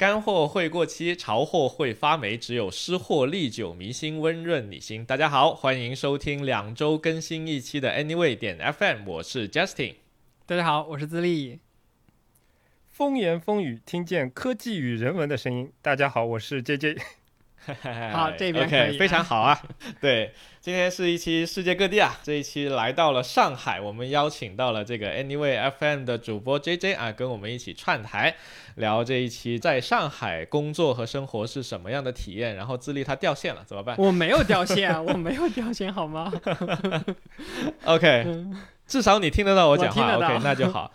干货会过期，潮货会发霉，只有湿货历久弥新，温润你心。大家好，欢迎收听两周更新一期的 Anyway 点 FM，我是 Justin。大家好，我是自立。风言风语，听见科技与人文的声音。大家好，我是 JJ。好，这边 OK，非常好啊。对，今天是一期世界各地啊，这一期来到了上海，我们邀请到了这个 Anyway FM 的主播 JJ 啊，跟我们一起串台聊这一期在上海工作和生活是什么样的体验。然后自立他掉线了，怎么办？我没有掉线，我没有掉线，好吗？OK，至少你听得到我讲话，OK，那就好。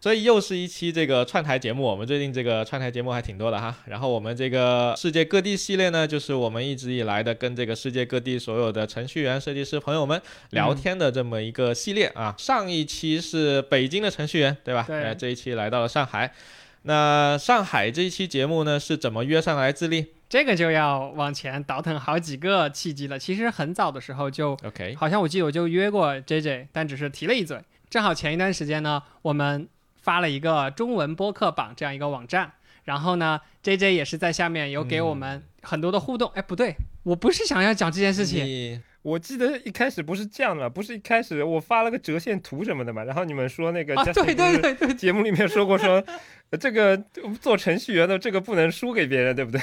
所以又是一期这个串台节目，我们最近这个串台节目还挺多的哈。然后我们这个世界各地系列呢，就是我们一直以来的跟这个世界各地所有的程序员、设计师朋友们聊天的这么一个系列啊。上一期是北京的程序员，对吧？对。这一期来到了上海，那上海这一期节目呢是怎么约上来自立？这个就要往前倒腾好几个契机了。其实很早的时候就，OK，好像我记得我就约过 JJ，但只是提了一嘴。正好前一段时间呢，我们。发了一个中文播客榜这样一个网站，然后呢，J J 也是在下面有给我们很多的互动。哎，不对，我不是想要讲这件事情。我记得一开始不是这样的，不是一开始我发了个折线图什么的嘛，然后你们说那个啊，对对对对，节目里面说过说，这个做程序员的这个不能输给别人，对不对？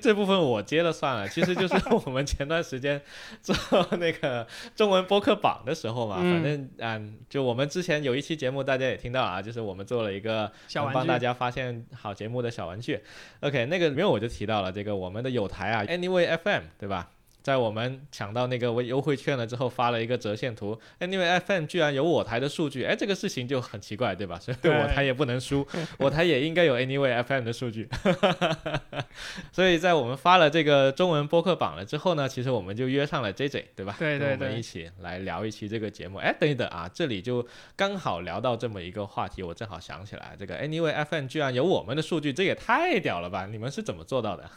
这部分我接了算了，其实就是 我们前段时间做那个中文播客榜的时候嘛，反正嗯，就我们之前有一期节目大家也听到啊，就是我们做了一个帮大家发现好节目的小玩具。OK，那个里面我就提到了这个我们的有台啊，Anyway FM，对吧？在我们抢到那个优惠券了之后，发了一个折线图。Anyway FM 居然有我台的数据，哎，这个事情就很奇怪，对吧？所以我台也不能输，我台也应该有 Anyway FM 的数据。所以在我们发了这个中文播客榜了之后呢，其实我们就约上了 JJ，对吧？对对对，我们一起来聊一期这个节目。哎，等一等啊，这里就刚好聊到这么一个话题，我正好想起来，这个 Anyway FM 居然有我们的数据，这也太屌了吧！你们是怎么做到的？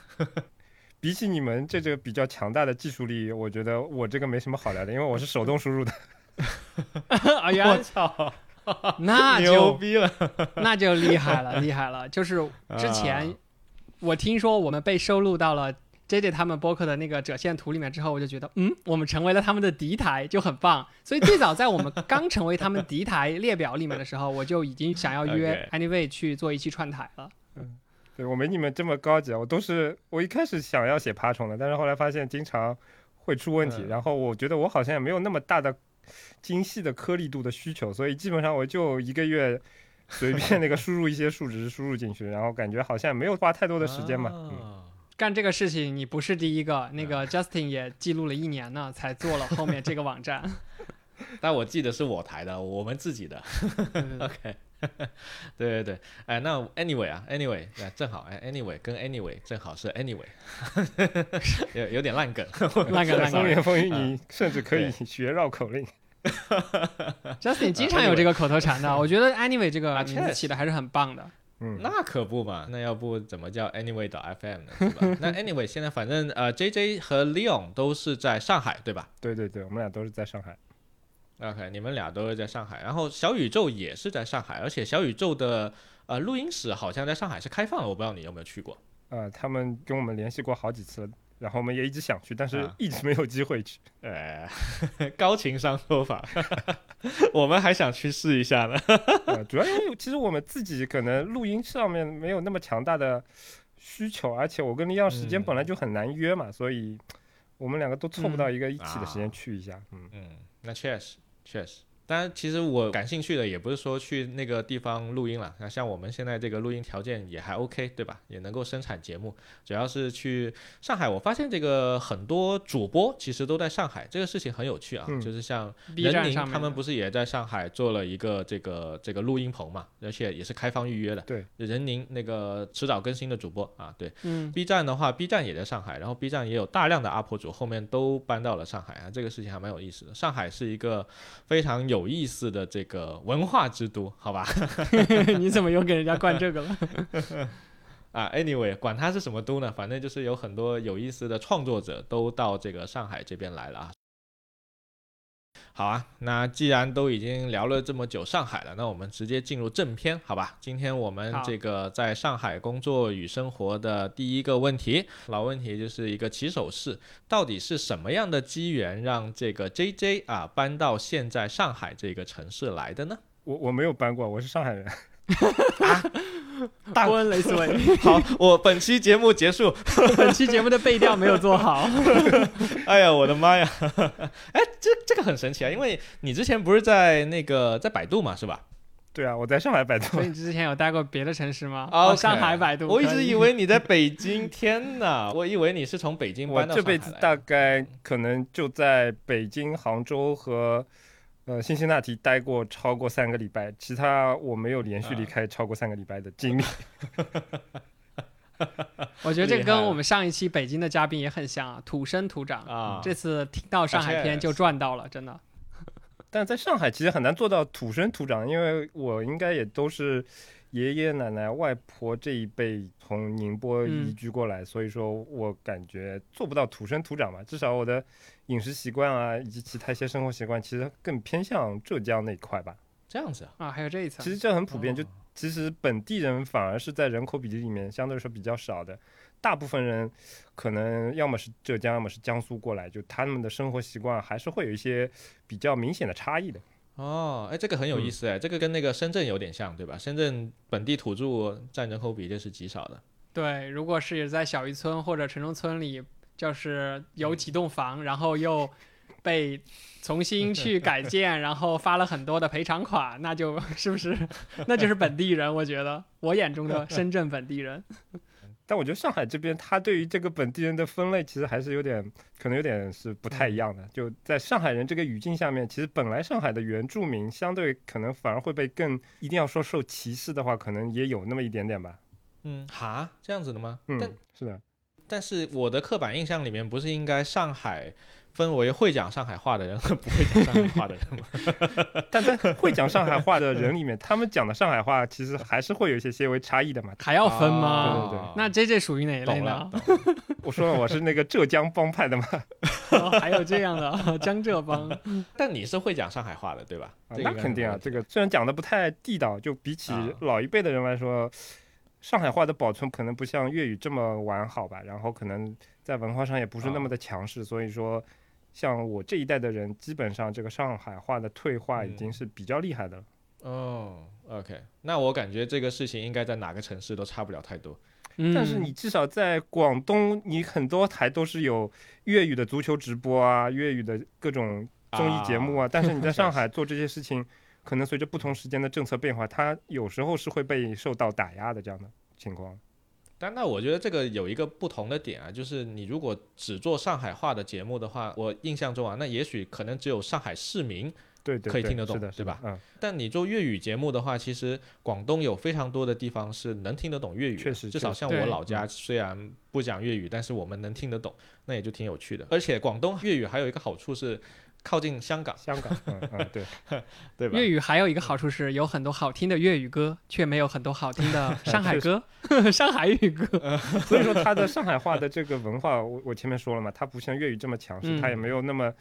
比起你们这个比较强大的技术力，我觉得我这个没什么好聊的，因为我是手动输入的。哎呀，我操，那牛逼了，那就厉害了，厉害了。就是之前我听说我们被收录到了 J J 他们播客的那个折线图里面之后，我就觉得，嗯，我们成为了他们的敌台，就很棒。所以最早在我们刚成为他们敌台列表里面的时候，我就已经想要约 Anyway 去做一期串台了。嗯。对我没你们这么高级，我都是我一开始想要写爬虫的，但是后来发现经常会出问题，然后我觉得我好像也没有那么大的精细的颗粒度的需求，所以基本上我就一个月随便那个输入一些数值输入进去，然后感觉好像没有花太多的时间嘛。嗯，干这个事情你不是第一个，那个 Justin 也记录了一年呢，才做了后面这个网站。但我记得是我台的，我们自己的。OK。对对对，哎，那 anyway 啊，anyway，正好，哎，anyway 跟 anyway 正好是 anyway，有有点烂梗，烂梗烂梗。风言风语，你甚至可以学绕口令。Justin 经常有这个口头禅的，我觉得 anyway 这个名字起的还是很棒的。嗯，那可不嘛，那要不怎么叫 anyway 的 FM 呢？是吧？那 anyway 现在反正呃，JJ 和 Leon 都是在上海，对吧？对对对，我们俩都是在上海。OK，你们俩都是在上海，然后小宇宙也是在上海，而且小宇宙的呃录音室好像在上海是开放的，我不知道你有没有去过。呃，他们跟我们联系过好几次，然后我们也一直想去，但是一直没有机会去。呃，高情商说法，我们还想去试一下呢。主要因为其实我们自己可能录音上面没有那么强大的需求，而且我跟李阳时间本来就很难约嘛，所以我们两个都凑不到一个一起的时间去一下。嗯嗯，那确实。确实。当然，其实我感兴趣的也不是说去那个地方录音了。那像我们现在这个录音条件也还 OK，对吧？也能够生产节目。主要是去上海，我发现这个很多主播其实都在上海，这个事情很有趣啊。就是像任宁他们不是也在上海做了一个这个这个录音棚嘛，而且也是开放预约的。对，任宁那个迟早更新的主播啊，对。嗯。B 站的话，B 站也在上海，然后 B 站也有大量的 UP 主，后面都搬到了上海啊。这个事情还蛮有意思的。上海是一个非常有意思的这。这个文化之都，好吧？你怎么又给人家灌这个了？啊，anyway，管它是什么都呢，反正就是有很多有意思的创作者都到这个上海这边来了啊。好啊，那既然都已经聊了这么久上海了，那我们直接进入正片，好吧？今天我们这个在上海工作与生活的第一个问题，老问题就是一个起手式，到底是什么样的机缘让这个 JJ 啊搬到现在上海这个城市来的呢？我我没有搬过，我是上海人。大波恩雷斯维，好，我本期节目结束。本期节目的背调没有做好。哎呀，我的妈呀！哎，这这个很神奇啊，因为你之前不是在那个在百度嘛，是吧？对啊，我在上海百度所以。你之前有待过别的城市吗？啊哦，上海百度。我一直以以为你在北京，天哪！我以为你是从北京我搬到这辈子大概可能就在北京、杭州和呃辛辛那提待过超过三个礼拜，其他我没有连续离啊开超过三个礼拜的经历。我觉得这跟我们上一期北京的嘉宾也很像啊，土生土长。啊，这次听到上海篇就赚到了，真的。但在上海其实很难做到土生土长，因为我应该也都是爷爷奶奶、外婆这一辈从宁波移嗯居过来，所以说我感觉做不到土生土长吧。至少我的饮食习惯啊，以及其他一些生活习惯，其实更偏向浙江那一块吧。这样子啊，啊，还有这一层其。实这很普遍，就哦其实本地人反而是在人口比例里面相对来说比较少的，大部分人可能要么是浙江，要么是江苏过来，就他们的生活习惯还是会有一些比较明显的差异的。哦，哎，这个很有意思哎，这个跟那个深圳有点像，对吧？深圳本地土著占人口比例是极少的。对，如果是在小渔村或者城中村里，就是有几栋房，然后又被重新去 改建，然后发了很多的赔偿款，那就 是不是 那就是本地人？我觉得我眼中的深圳本地人。但我觉得上海这边，他对于这个本地人的分类其实还是有点，可能有点是不太一样的。就在上海人这个语境下面，其实本来上海的原住民相对可能反而会被更一定要说受歧视的话，可能也有那么一点点吧。嗯，哈，这样子的吗？但嗯，是的，但是我的刻板印象里面，不是应该上海分为会讲上海话的人和不会讲上海话的人吗？但在会讲上海话的人里面，他们讲的上海话其实还是会有一些些微差异的嘛。还要分吗？对对对那 J J 属于哪一类呢我说了，我是那个浙江帮派的嘛，哦还有这样的 江浙帮，但你是会讲上海话的，对吧？那肯定啊，这个虽然讲的不太地道，就比起啊老一辈的人来说，上海话的保存可能不像粤语这么完好吧，然后可能在文化上也不是那么的强势，所以说，像我这一代的人，基本上这个上海话的退化已经是比较厉害的了。哦，OK，那我感觉这个事情应该在哪个城市都差不了太多。嗯但是你至少在广东，你很多台都是有粤语的足球直播啊，粤语的各种综艺节目啊，但是你在 上海做这些事情，可能随着不同时间的政策变化，它有时候是会被受到打压的这样的情况。但那我觉得这个有一个不同的点啊，就是你如果只做上海话的节目的话，我印象中啊，那也许可能只有上海市民。对对对可以听得懂对吧？嗯，但你做粤语节目的话，其实广东有非常多的地方是能听得懂粤语，确实至少像我老家虽然不讲粤语，但是我们能听得懂，那也就挺有趣的。而且广东粤语还有一个好处是靠近香港，香港，嗯 嗯，对，对吧？粤语还有一个好处是有很多好听的粤语歌，却没有很多好听的上海歌、上海语歌。所以说它的上海话的这个文化，我我前面说了嘛，它不像粤语这么强势，嗯它也没有那么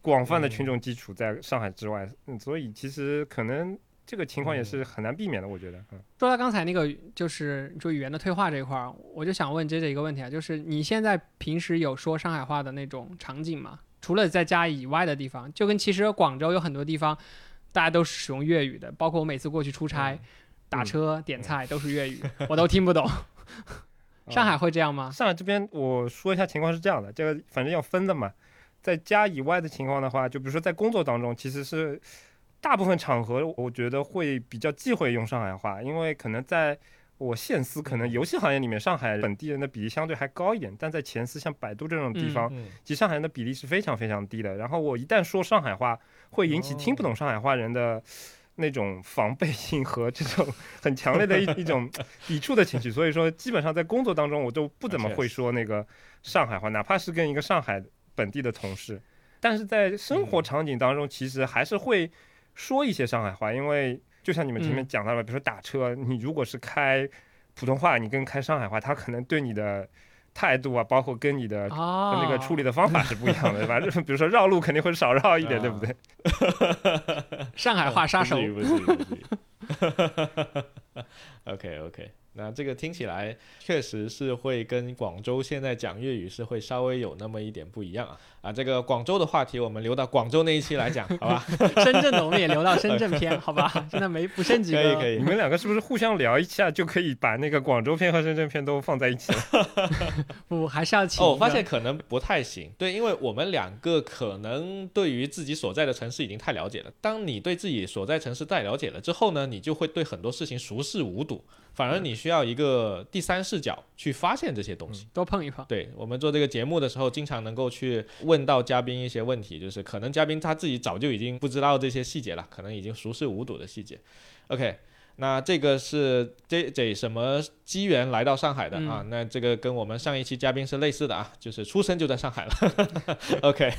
广泛的群众基础在上海之外，嗯，所以其实可能这个情况也是很难避免的，我觉得，嗯。说到刚才那个，就是说语言的退化这一块儿，我就想问 J J 一个问题啊，就是你现在平时有说上海话的那种场景吗？除了在家以外的地方，就跟其实广州有很多地方，大家都是使用粤语的，包括我每次过去出差、嗯打车、点菜都是粤语，我都听不懂。上海会这样吗？上海这边我说一下情况是这样的，这个反正要分的嘛，在家以外的情况的话，就比如说在工作当中，其实是大部分场合我觉得会比较忌讳用上海话，因为可能在我现司可能游戏行业里面，上海本地人的比例相对还高一点，但在前司像百度这种地方，嗯，其实上海人的比例是非常非常低的。然后我一旦说上海话，会引起听不懂上海话人的那种防备性和这种很强烈的一一种抵触的情绪。所以说，基本上在工作当中，我都不怎么会说那个上海话，哪怕是跟一个上海本地的同事。但是在生活场景当中，其实还是会说一些上海话，因为就像你们前面讲到了，比如说打车，你如果是开普通话，你跟开上海话，他可能对你的态度啊，包括跟你的哦，那个处理的方法是不一样的，对吧？就比如说绕路肯定会少绕一点，啊对不对？上海话杀手不至于不至于不至于 OK OK，那这个听起来确实是会跟广州现在讲粤语是会稍微有那么一点不一样啊。啊！这个广州的话题我们留到广州那一期来讲，好吧？深圳的我们也留到深圳篇，好吧？现在没不剩几个。可以可以你。们两个是不是互相聊一下就可以把那个广州篇和深圳篇都放在一起了？不，还是要请哦，我发现可能不太行，对，因为我们两个可能对于自己所在的城市已经太了解了。当你对自己所在城市太了解了之后呢，你就会对很多事情熟视无睹，反而你需要一个第三视角去发现这些东西。多碰一碰。对我们做这个节目的时候，经常能够去问到嘉宾一些问题，就是可能嘉宾他自己早就已经不知道这些细节了，可能已经熟视无睹的细节。OK，那这个是 J J 什么机缘来到上海的、啊？那这个跟我们上一期嘉宾是类似的啊，就是出生就在上海了。OK，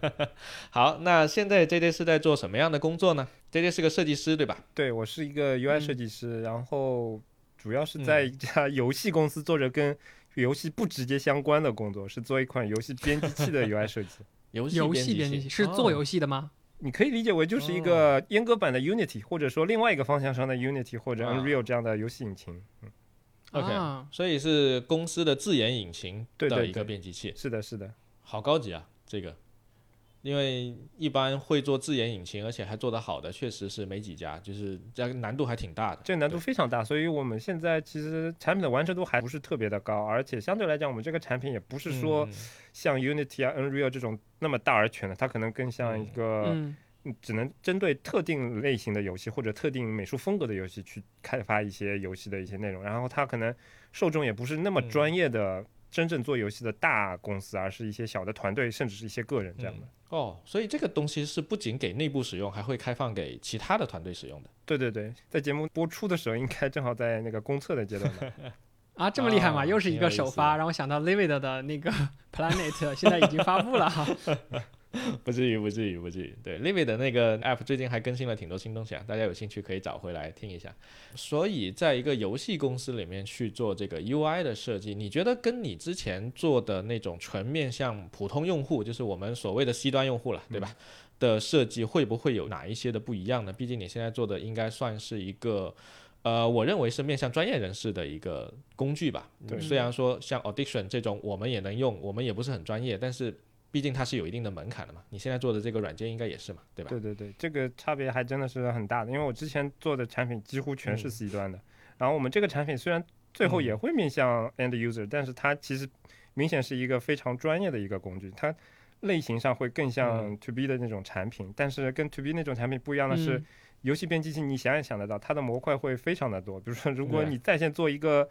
好，那现在 J J 是在做什么样的工作呢？J J 是个设计师对吧？对我是一个 UI 嗯设计师，然后主要是在一家游戏公司做着跟游戏不直接相关的工作，是做一款游戏编辑器的 UI 设计。游戏编辑器编辑器是做哦游戏的吗？你可以理解为就是一个阉割版的 Unity，或者说另外一个方向上的 Unity 或者啊 Unreal 这样的游戏引擎。OK 啊，所以是公司的自研引擎的一个对对对编辑器。是的，是的，好高级啊，这个，因为一般会做自研引擎，而且还做得好的，确实是没几家，就是这个难度还挺大的。这个难度非常大，所以我们现在其实产品的完成度还不是特别的高，而且相对来讲，我们这个产品也不是说嗯像 Unity 啊、Unreal 这种那么大而全的，它可能更像一个只能针对特定类型的游戏或者特定美术风格的游戏去开发一些游戏的一些内容，然后它可能受众也不是那么嗯专业的。真正做游戏的大公司，而是一些小的团队，甚至是一些个人这样的。哦，所以这个东西是不仅给内部使用，还会开放给其他的团队使用的。对对对，在节目播出的时候，应该正好在那个公测的阶段吧。啊，这么厉害吗？啊又是一个首发，的让我想到 Livid 的那个 Planet，现在已经发布了哈。不至于，不至于，不至于。对 l i v y 的那个 App 最近还更新了挺多新东西啊，大家有兴趣可以找回来听一下。所以，在一个游戏公司里面去做这个 UI 的设计，你觉得跟你之前做的那种纯面向普通用户，就是我们所谓的 C 端用户了，对吧？的设计会不会有哪一些的不一样呢？毕竟你现在做的应该算是一个。呃，我认为是面向专业人士的一个工具吧。对虽然说像 Audition 这种我们也能用，我们也不是很专业，但是毕竟它是有一定的门槛的嘛。你现在做的这个软件应该也是嘛，对吧？对对对，这个差别还真的是很大的，因为我之前做的产品几乎全是嗯 C 端的，然后我们这个产品虽然最后嗯也会面向 end user，、但是它其实明显是一个非常专业的一个工具，它类型上会更像 to B 的那种产品，但是跟 to B 那种产品不一样的是。嗯游戏编辑器，你想也想得到，它的模块会非常的多。比如说，如果你在线做一个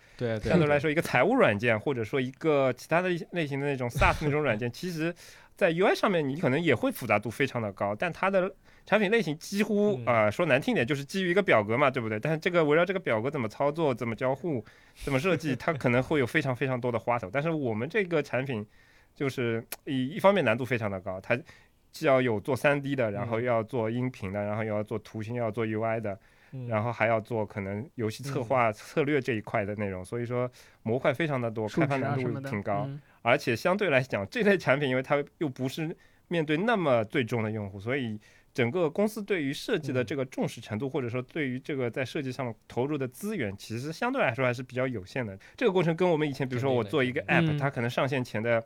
相对来说一个财务软件，或者说一个其他的类类型的那种 SaaS 那种软件，其实，在 UI 上面你可能也会复杂度非常的高，但它的产品类型几乎嗯啊、呃说难听点就是基于一个表格嘛，对不对？但是这个围绕这个表格怎么操作、怎么交互、怎么设计，它可能会有非常非常多的花头。但是我们这个产品就是一一方面难度非常的高，它既要有做 3D 的，然后嗯又要做音频的，然后又要做图形，又要做 UI 的，嗯然后还要做可能游戏策划、策略这一块的内容，所以说模块非常的多，开发难度挺高。嗯而且相对来讲，这类产品因为它又不是面对那么最终的用户，所以整个公司对于设计的嗯这个重视程度，或者说对于这个在设计上投入的资源，其实相对来说还是比较有限的。这个过程跟我们以前，比如说我做一个 app，、嗯它可能上线前的。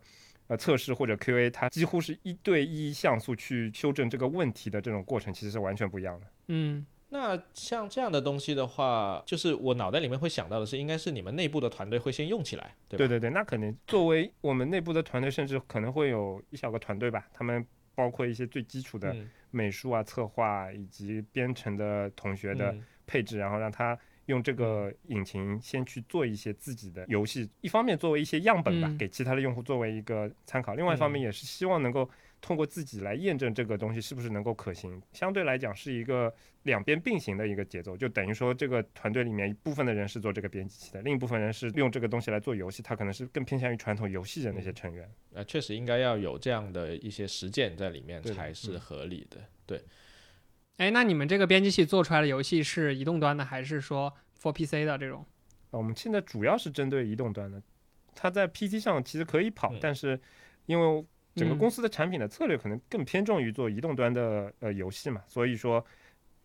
呃，测试或者 QA，它几乎是一对一像素去修正这个问题的这种过程，其实是完全不一样的。嗯，那像这样的东西的话，就是我脑袋里面会想到的是，应该是你们内部的团队会先用起来，对吧？对对对，那肯定。作为我们内部的团队，甚至可能会有一小个团队吧，他们包括一些最基础的嗯美术啊、策划以及编程的同学的嗯配置，然后让他用这个引擎先去做一些自己的游戏。一方面作为一些样本吧，嗯给其他的用户作为一个参考；另外一方面嗯也是希望能够通过自己来验证这个东西是不是能够可行。相对来讲是一个两边并行的一个节奏，就等于说这个团队里面一部分的人是做这个编辑器的，另一部分人是用这个东西来做游戏，他可能是更偏向于传统游戏的那些成员。那，确实应该要有这样的一些实践在里面才是嗯合理的。对，哎，那你们这个编辑器做出来的游戏是移动端的，还是说 for PC 的这种？啊，我们现在主要是针对移动端的，它在 PC 上其实可以跑，嗯但是因为整个嗯公司的产品的策略可能更偏重于做移动端的呃游戏嘛，所以说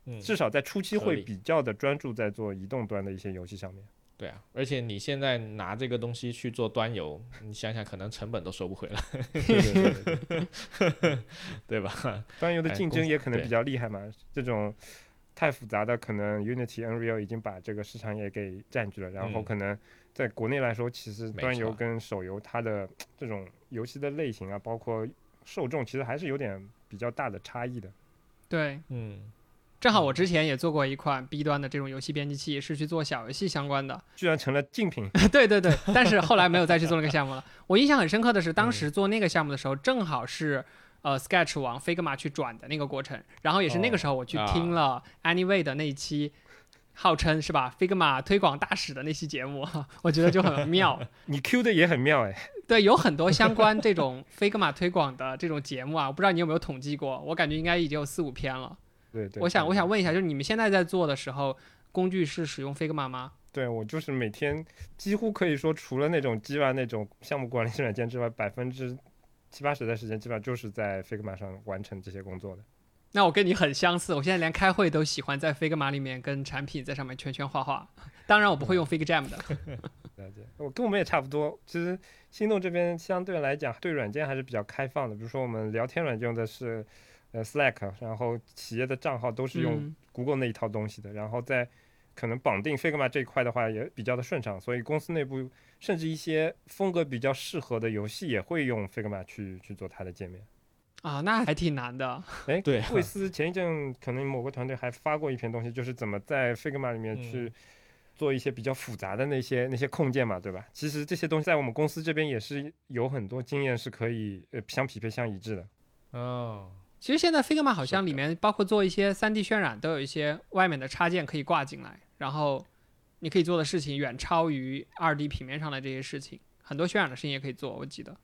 嗯，至少在初期会比较的专注在做移动端的一些游戏上面。对啊，而且你现在拿这个东西去做端游，你想想，可能成本都收不回来，对对对对对，对吧？端游的哎竞争也可能比较厉害嘛，这种太复杂的，可能 Unity、Unreal 已经把这个市场也给占据了，然后嗯。可能在国内来说，其实端游跟手游它的这种游戏的类型啊，包括受众，其实还是有点比较大的差异的。对，嗯，正好我之前也做过一款 B 端的这种游戏编辑器，是去做小游戏相关的。居然成了竞品，对对对，但是后来没有再去做那个项目了。我印象很深刻的是，嗯当时做那个项目的时候，正好是呃 Sketch 往 Figma 去转的那个过程，然后也是那个时候我去哦听了 Anyway 的那一期。号称是吧，Figma 推广大使的那期节目，我觉得就很妙。你 Q 的也很妙哎。对，有很多相关这种 Figma 推广的这种节目啊，我不知道你有没有统计过，我感觉应该已经有四五篇了。对对，我想，我想问一下，就是你们现在在做的时候，工具是使用 Figma 吗？对我就是每天几乎可以说，除了那种 Jira 那种项目管理软件之外，百分之七八十的时间基本上就是在 Figma 上完成这些工作的。那我跟你很相似，我现在连开会都喜欢在 Figma 里面跟产品在上面圈圈画画。当然，我不会用 FigJam 的。了解，我跟我们也差不多。其实心动这边相对来讲，对软件还是比较开放的。比如说我们聊天软件用的是呃 Slack，然后企业的账号都是用嗯 Google 那一套东西的，然后在可能绑定 Figma 这一块的话也比较的顺畅，所以公司内部甚至一些风格比较适合的游戏也会用 Figma 去去做它的界面。啊，那还挺难的。哎，对啊贵司前一阵可能某个团队还发过一篇东西，就是怎么在 Figma 里面去嗯做一些比较复杂的那些那些控件嘛，对吧？其实这些东西在我们公司这边也是有很多经验是可以呃相匹配相一致的。哦，其实现在 Figma 好像里面包括做一些 3D 渲染，都有一些外面的插件可以挂进来，然后你可以做的事情远超于 2D 平面上的这些事情，很多渲染的事情也可以做。我记得。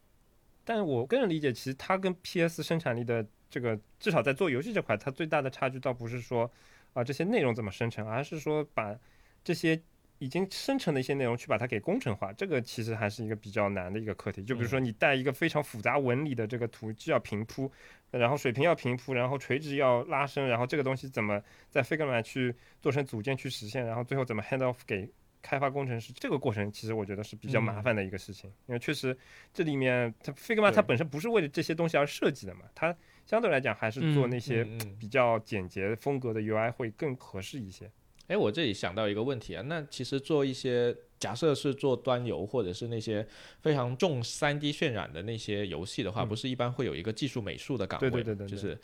但是我个人理解，其实它跟 PS 生产力的这个至少在做游戏这块，它最大的差距倒不是说啊、这些内容怎么生成，而是说把这些已经生成的一些内容去把它给工程化，这个其实还是一个比较难的一个课题。就比如说你带一个非常复杂纹理的这个图，就要平铺，然后水平要平铺，然后垂直要拉伸，然后这个东西怎么在 Figma 去做成组件去实现，然后最后怎么 hand off 给开发工程师，这个过程其实我觉得是比较麻嗯烦的一个事情，因为确实这里面它 Figma 它本身不是为了这些东西而设计的嘛，它相对来讲还是做嗯那些比较简洁风格的 UI 会更合适一些。哎，我这里想到一个问题啊，那其实做一些假设是做端游或者是那些非常重 3D 渲染的那些游戏的话，嗯不是一般会有一个技术美术的岗位，对对对对对就是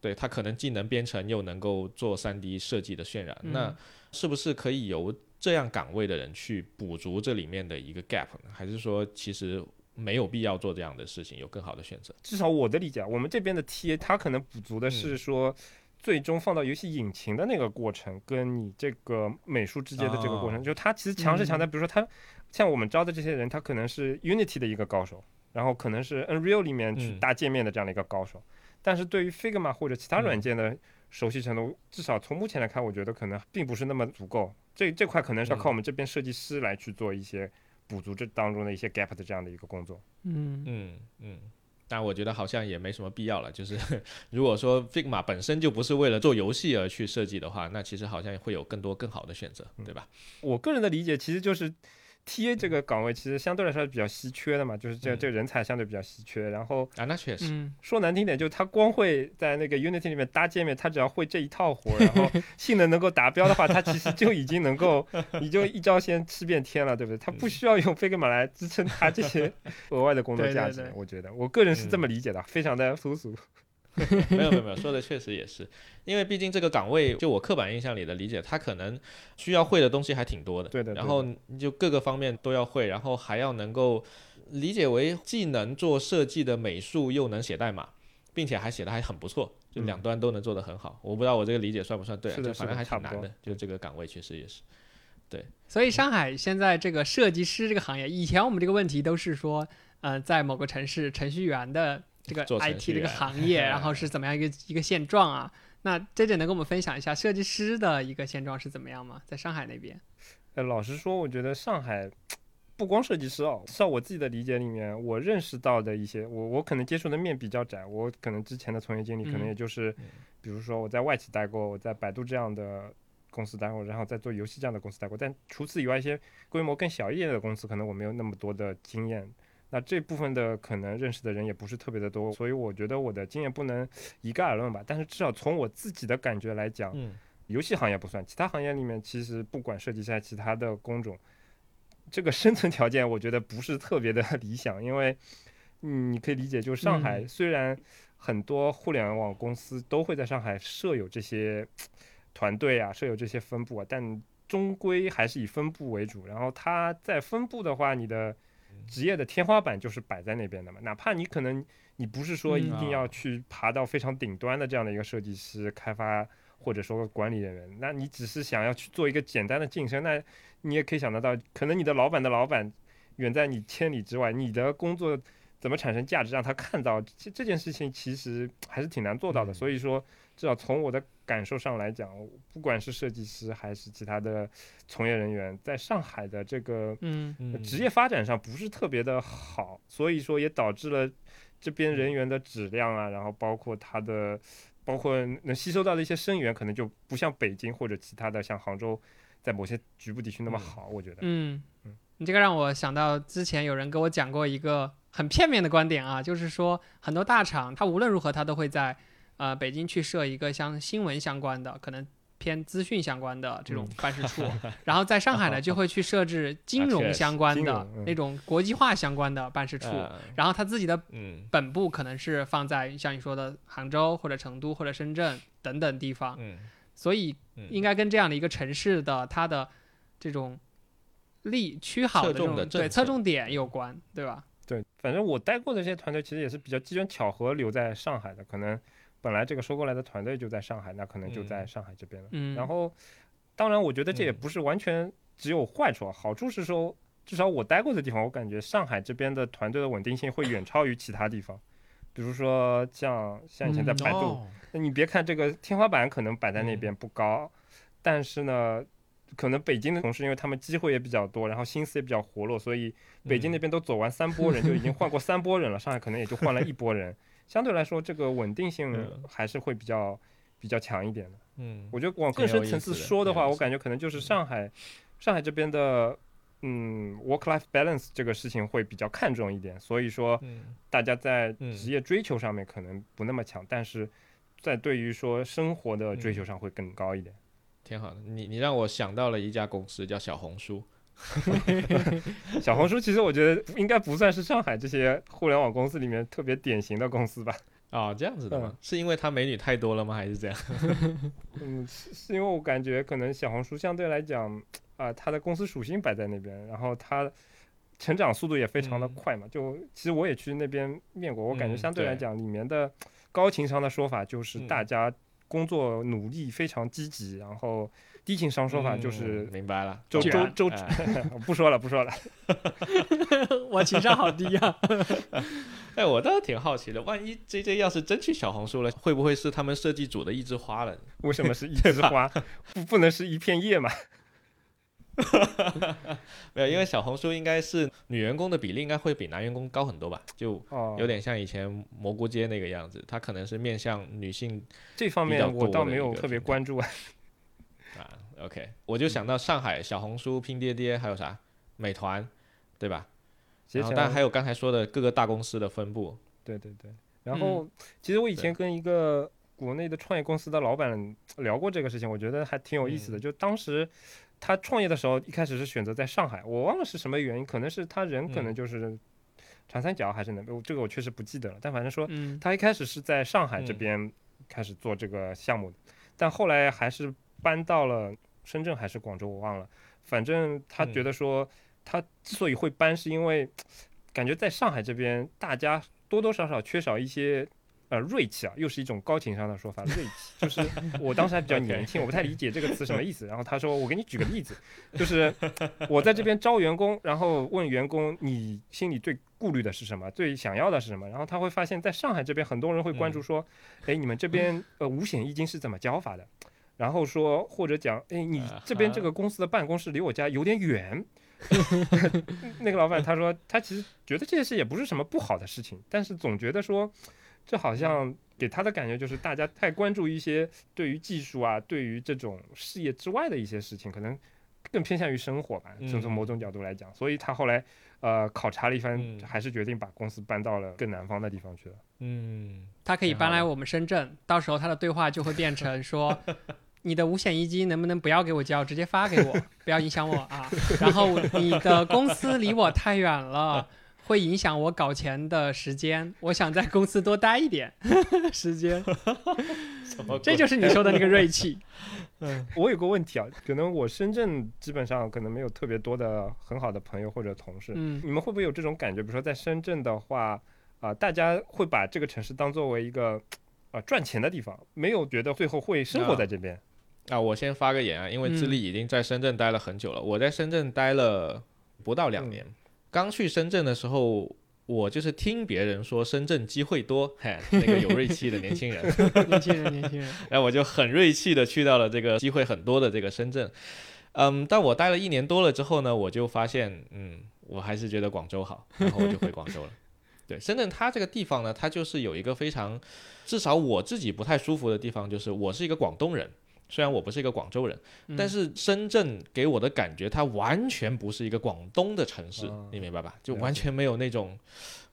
对他可能既能编程又能够做 3D 设计的渲染，那嗯是不是可以由这样岗位的人去补足这里面的一个 gap 呢？还是说其实没有必要做这样的事情，有更好的选择？至少我的理解，啊，我们这边的 TA 他可能补足的嗯是说。最终放到游戏引擎的那个过程，跟你这个美术之间的这个过程，哦。就它其实强是强在，嗯比如说他像我们招的这些人，他可能是 Unity 的一个高手，然后可能是 Unreal 里面去嗯。搭界面的这样的一个高手，但是对于 Figma 或者其他软嗯。件的熟悉程度，至少从目前来看，我觉得可能并不是那么足够。这这块可能是要靠嗯。我们这边设计师来去做一些补足这当中的一些 gap 的这样的一个工作。嗯，嗯嗯，但我觉得好像也没什么必要了。就是 如果说 Figma 本身就不是为了做游戏而去设计的话，那其实好像会有更多更好的选择，对吧？我个人的理解其实就是。T A 这个岗位其实相对来说是比较稀缺的嘛，就是这嗯这个人才相对比较稀缺。然后啊，那确实，嗯，说难听点，就是他光会在那个 Unity 里面搭界面，他只要会这一套活，然后 性能能够达标的话，他其实就已经能够，你就一招先吃遍天了，对不对？他不需要用 Figma 来支撑他这些额外的工作对对价值对，我觉得，我个人是这么理解的，非常的粗俗。没有没有没有，说的确实也是，因为毕竟这个岗位，就我刻板印象里的理解，它可能需要会的东西还挺多的。对的对然后你就各个方面都要会，然后还要能够理解为既能做设计的美术，又能写代码，并且还写的还很不错，就嗯两端都能做得很好。我不知道我这个理解算不算对啊，就反正还挺难的，就这个岗位确实也是。对所以上海现在这个设计师这个行业，以前我们这个问题都是说，呃，在某个城市程序员的这个 IT 这个行业，然后是怎么样一个一个现状啊？那 J J 能跟我们分享一下设计师的一个现状是怎么样吗？在上海那边？呃，老实说，我觉得上海不光设计师哦，像我自己的理解里面，我认识到的一些，我我可能接触的面比较窄，我可能之前的从业经历可能也就是，比如说我在外企待过，我在百度这样的公司待过，然后在做游戏这样的公司待过，但除此以外，一些规模更小一点的公司，可能我没有那么多的经验。那这部分的可能认识的人也不是特别的多，所以我觉得我的经验不能一概而论吧。但是至少从我自己的感觉来讲，游戏行业不算，其他行业里面其实不管涉及下其他的工种。这个生存条件我觉得不是特别的 理想，因为，嗯，你可以理解，就是上海虽然很多互联网公司都会在上海设有这些团队啊，设有这些分部啊，但终归还是以分部为主。然后它在分部的话，你的职业的天花板就是摆在那边的嘛，哪怕你可能你不是说一定要去爬到非常顶端的这样的一个设计师、开发或者说管理人员，那你只是想要去做一个简单的晋升，那。你也可以想得到，可能你的老板的老板远在你千里之外，你的工作怎么产生价值，让他看到这这件事情其实还是挺难做到的。所以说，至少从我的感受上来讲，不管是设计师还是其他的从业人员，在上海的这个职业发展上不是特别的好，所以说也导致了这边人员的质量啊，然后包括他的，包括能吸收到的一些生源，可能就不像北京或者其他的像杭州。在某些局部地区那么好，我觉得。嗯嗯，你这个让我想到之前有人跟我讲过一个很片面的观点啊，就是说很多大厂它无论如何它都会在呃北京去设一个像新闻相关的，可能偏资讯相关的这种办事处，然后在上海呢就会去设置金融相关的那种国际化相关的办事处，然后他自己的本部可能是放在像你说的杭州或者成都或者深圳等等地方。所以应该跟这样的一个城市的它的这种利区好的这种对侧重点有关，对吧？对，反正我待过的这些团队其实也是比较机缘巧合留在上海的，可能本来这个收购来的团队就在上海，那可能就在上海这边了。嗯。然后，当然我觉得这也不是完全只有坏处，好处是说至少我待过的地方，我感觉上海这边的团队的稳定性会远超于其他地方。比如说像像以前在百度，那你别看这个天花板可能摆在那边不高，但是呢，可能北京的同事因为他们机会也比较多，然后心思也比较活络，所以北京那边都走完三波人就已经换过三波人了，上海可能也就换了一波人，相对来说这个稳定性还是会比较比较强一点的。嗯，我觉得往更深层次说的话，我感觉可能就是上海上海这边的。嗯，work-life balance 这个事情会比较看重一点，所以说，大家在职业追求上面可能不那么强，但是在对于说生活的追求上会更高一点。挺好的，你你让我想到了一家公司叫小红书。小红书其实我觉得应该不算是上海这些互联网公司里面特别典型的公司吧？啊，这样子的吗？是因为它美女太多了吗？还是这样？嗯，是是因为我感觉可能小红书相对来讲。啊，它的公司属性摆在那边，然后它成长速度也非常的快嘛。就其实我也去那边面过，我感觉相对来讲，里面的高情商的说法就是大家工作努力非常积极，然后低情商说法就是明白了，周周周，不说了不说了 我情商好低呀。哎，我倒挺好奇的，万一 J J 要是真去小红书了，会不会是他们设计组的一枝花了？为什么是一枝花？不不能是一片叶吗？没有，因为小红书应该是女员工的比例应该会比男员工高很多吧？就有点像以前蘑菇街那个样子，它可能是面向女性这方面我倒没有特别关注啊。啊，OK，我就想到上海小红书、拼爹爹还有啥美团，对吧？然后但还有刚才说的各个大公司的分布。对对对。然后其实我以前跟一个国内的创业公司的老板聊过这个事情，我觉得还挺有意思的。就当时。他创业的时候一开始是选择在上海，我忘了是什么原因，可能是他人可能就是长三角还是哪，这个我确实不记得了。但反正说他一开始是在上海这边开始做这个项目的，但后来还是搬到了深圳还是广州，我忘了。反正他觉得说他之所以会搬，是因为感觉在上海这边大家多多少少缺少一些。呃，锐气啊，又是一种高情商的说法。锐气就是我当时还比较 年轻，我不太理解这个词什么意思。然后他说：“我给你举个例子，就是我在这边招员工，然后问员工你心里最顾虑的是什么，最想要的是什么。然后他会发现，在上海这边很多人会关注说，哎，你们这边呃五险一金是怎么交法的？然后说或者讲，哎，你这边这个公司的办公室离我家有点远，那个老板他说，他其实觉得这件事也不是什么不好的事情，但是总觉得说，这好像给他的感觉就是大家太关注一些对于技术啊，对于这种事业之外的一些事情，可能更偏向于生活吧。就从某种角度来讲，所以他后来呃考察了一番，还是决定把公司搬到了更南方的地方去了。嗯，他可以搬来我们深圳，到时候他的对话就会变成说。你的五险一金能不能不要给我交，直接发给我，不要影响我啊。然后你的公司离我太远了，会影响我搞钱的时间。我想在公司多待一点 时间。这就是你说的那个锐气。嗯，我有个问题啊，可能我深圳基本上可能没有特别多的很好的朋友或者同事。嗯，你们会不会有这种感觉？比如说在深圳的话，啊，大家会把这个城市当作为一个啊赚钱的地方，没有觉得最后会生活在这边。啊，我先发个言啊，因为智利已经在深圳待了很久了。我在深圳待了不到两年，刚去深圳的时候，我就是听别人说深圳机会多，嘿，那个有锐气的年轻人，年轻人，年轻人，然后我就很锐气的去到了这个机会很多的这个深圳。嗯，但我待了一年多了之后呢，我就发现，嗯，我还是觉得广州好，然后我就回广州了。对，深圳它这个地方呢，它就是有一个非常，至少我自己不太舒服的地方，就是我是一个广东人。虽然我不是一个广州人，但是深圳给我的感觉，它完全不是一个广东的城市，你明白吧？就完全没有那种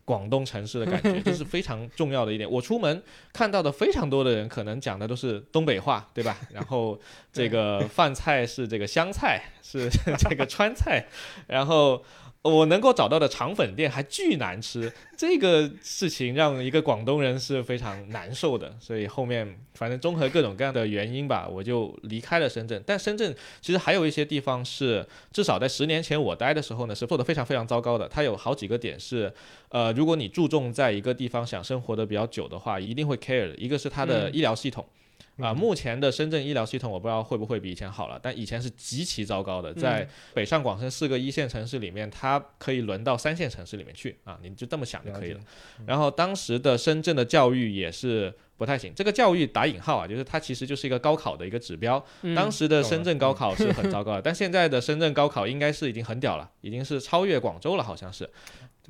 广东城市的感觉，这是非常重要的一点。我出门看到的非常多的人，可能讲的都是东北话，对吧？然后这个饭菜是这个湘菜，是这个川菜，然后。我能够找到的肠粉店还巨难吃，这个事情让一个广东人是非常难受的。所以后面反正综合各种各样的原因吧，我就离开了深圳。但深圳其实还有一些地方是，至少在十年前我待的时候呢，是做的非常非常糟糕的。它有好几个点是，呃，如果你注重在一个地方想生活的比较久的话，一定会 care 的。一个是它的医疗系统。啊，目前的深圳医疗系统我不知道会不会比以前好了，但以前是极其糟糕的，在北上广深四个一线城市里面，它可以轮到三线城市里面去啊，你就这么想就可以了。然后当时的深圳的教育也是不太行，这个教育打引号啊，就是它其实就是一个高考的一个指标。当时的深圳高考是很糟糕的，但现在的深圳高考应该是已经很屌了，已经是超越广州了，好像是。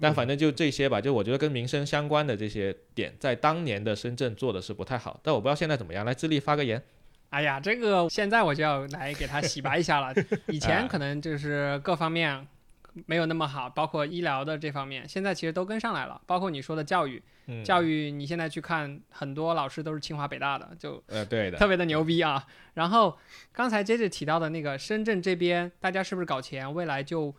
但反正就这些吧，就我觉得跟民生相关的这些点，在当年的深圳做的是不太好，但我不知道现在怎么样。来，智利发个言。哎呀，这个现在我就要来给他洗白一下了。以前可能就是各方面没有那么好，包括医疗的这方面，现在其实都跟上来了。包括你说的教育，教育你现在去看，很多老师都是清华北大的，就呃对的，特别的牛逼啊。然后刚才接着提到的那个深圳这边，大家是不是搞钱，未来就？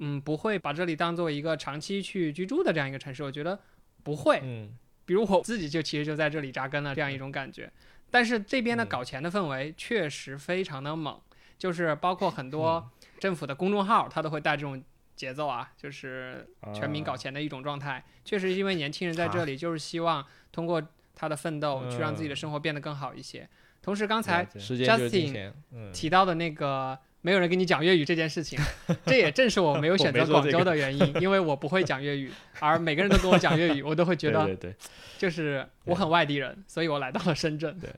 嗯，不会把这里当做一个长期去居住的这样一个城市，我觉得不会。嗯，比如我自己就其实就在这里扎根了这样一种感觉。但是这边的搞钱的氛围确实非常的猛，就是包括很多政府的公众号，它都会带这种节奏啊，就是全民搞钱的一种状态。确实因为年轻人在这里就是希望通过他的奋斗去让自己的生活变得更好一些。同时刚才 Justin 提到的那个。没有人跟你讲粤语这件事情，这也正是我没有选择广州的原因，因为我不会讲粤语，而每个人都跟我讲粤语，我都会觉得，对对，就是我很外地人，所以我来到了深圳。对，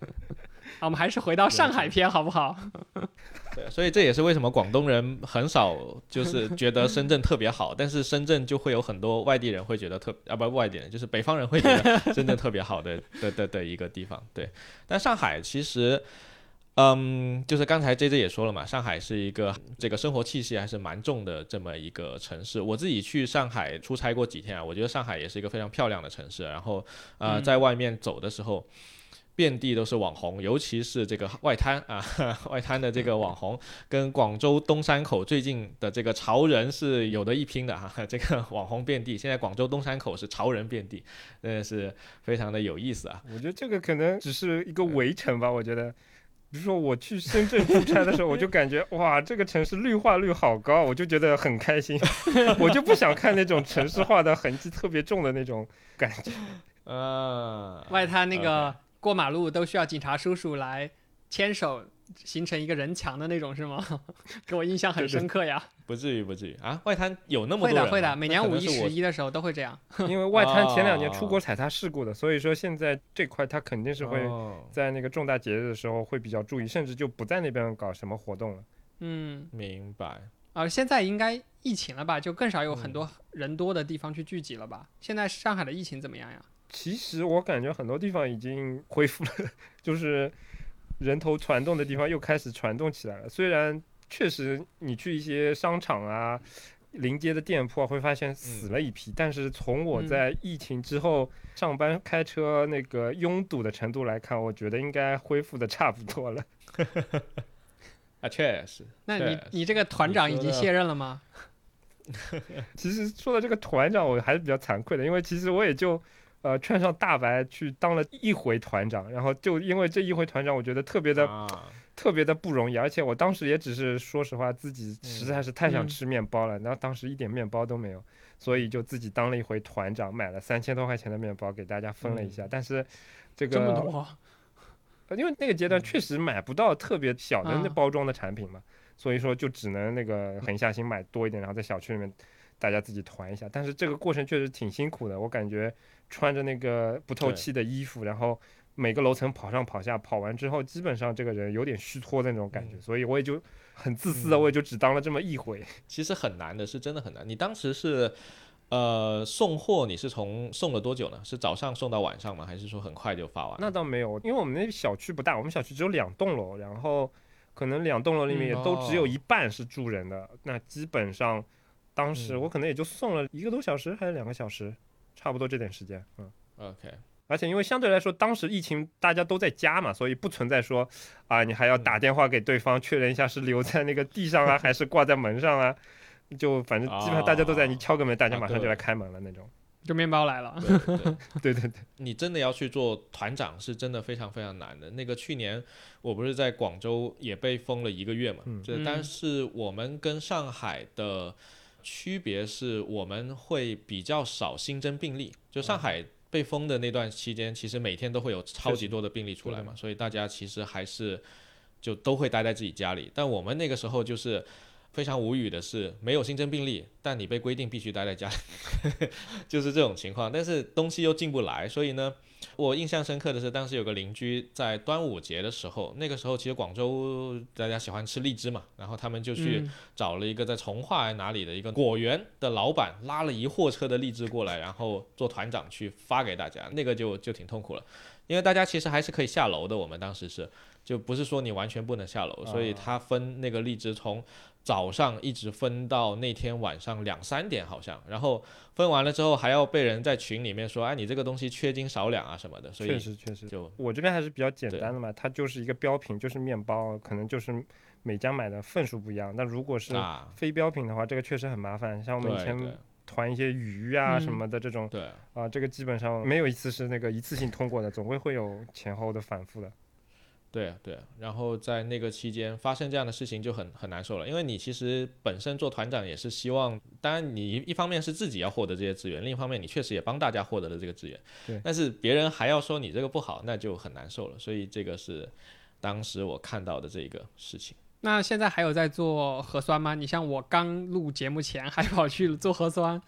我们还是回到上海篇好不好？对，所以这也是为什么广东人很少就是觉得深圳特别好，但是深圳就会有很多外地人会觉得特啊不外地人就是北方人会觉得深圳特别好的的的的一个地方。对，但上海其实。嗯，就是刚才 J J 也说了嘛，上海是一个这个生活气息还是蛮重的这么一个城市。我自己去上海出差过几天啊，我觉得上海也是一个非常漂亮的城市。然后，呃，在外面走的时候，遍地都是网红，尤其是这个外滩啊，外滩的这个网红，跟广州东山口最近的这个潮人是有的一拼的哈。这个网红遍地，现在广州东山口是潮人遍地，真的是非常的有意思啊。我觉得这个可能只是一个围城吧，我觉得。比如说我去深圳出差的时候，我就感觉哇，这个城市绿化率好高，我就觉得很开心。我就不想看那种城市化的痕迹特别重的那种感觉。呃，外滩那个过马路都需要警察叔叔来牵手。形成一个人墙的那种是吗？给我印象很深刻呀。不至于不至于啊，外滩有那么多会的会的，每年五一十一的时候都会这样。因为外滩前两年出过踩踏事故的，所以说现在这块它肯定是会在那个重大节日的时候会比较注意，甚至就不在那边搞什么活动了。嗯，明白。啊，现在应该疫情了吧，就更少有很多人多的地方去聚集了吧？现在上海的疫情怎么样呀？其实我感觉很多地方已经恢复了，就是人头攒动的地方又开始攒动起来了。虽然确实你去一些商场啊、临街的店铺啊，会发现死了一批，但是从我在疫情之后上班开车那个拥堵的程度来看，我觉得应该恢复的差不多了。啊，确实。那你你这个团长已经卸任了吗？其实说到这个团长，我还是比较惭愧的，因为其实我也就呃劝上大白去当了一回团长，然后就因为这一回团长，我觉得特别的特别的不容易，而且我当时也只是说实话，自己实在是太想吃面包了，然后当时一点面包都没有，所以就自己当了一回团长，买了三千多块钱的面包给大家分了一下，但是这个这么多。因为那个阶段确实买不到特别小的那包装的产品嘛，所以说就只能那个狠下心买多一点，然后在小区里面大家自己团一下。但是这个过程确实挺辛苦的，我感觉穿着那个不透气的衣服，然后每个楼层跑上跑下，跑完之后基本上这个人有点虚脱的那种感觉，所以我也就很自私的，我也就只当了这么一回。其实很难的，是真的很难。你当时是。呃，送货你是从送了多久呢？是早上送到晚上吗？还是说很快就发完？那倒没有，因为我们那小区不大，我们小区只有两栋楼，然后可能两栋楼里面也都只有一半是住人的。那基本上，当时我可能也就送了一个多小时还是两个小时，差不多这点时间。嗯，OK。而且因为相对来说，当时疫情大家都在家嘛，所以不存在说啊，你还要打电话给对方确认一下是留在那个地上啊，还是挂在门上啊。就反正基本上大家都在，你敲个门，大家马上就来开门了那种。就面包来了。对对对，你真的要去做团长，是真的非常非常难的。那个去年我不是在广州也被封了一个月嘛？这但是我们跟上海的区别是，我们会比较少新增病例。就上海被封的那段期间，其实每天都会有超级多的病例出来嘛，所以大家其实还是就都会待在自己家里。但我们那个时候就是。非常无语的是，没有新增病例，但你被规定必须待在家里，就是这种情况。但是东西又进不来，所以呢，我印象深刻的是，当时有个邻居在端午节的时候，那个时候其实广州大家喜欢吃荔枝嘛，然后他们就去找了一个在从化哪里的一个果园的老板，拉了一货车的荔枝过来，然后做团长去发给大家，那个就就挺痛苦了，因为大家其实还是可以下楼的，我们当时是，就不是说你完全不能下楼，所以他分那个荔枝从。早上一直分到那天晚上两三点，好像，然后分完了之后还要被人在群里面说，哎，你这个东西缺斤少两啊什么的。所以确实确实，就我这边还是比较简单的嘛，它就是一个标品，就是面包，可能就是每家买的份数不一样。那如果是非标品的话，这个确实很麻烦。像我们以前团一些鱼啊什么的这种，对啊，这个基本上没有一次是那个一次性通过的，总归会有前后的反复的。对对，然后在那个期间发生这样的事情就很很难受了，因为你其实本身做团长也是希望，当然你一方面是自己要获得这些资源，另一方面你确实也帮大家获得了这个资源，对，但是别人还要说你这个不好，那就很难受了，所以这个是当时我看到的这个事情。那现在还有在做核酸吗？你像我刚录节目前还跑去做核酸，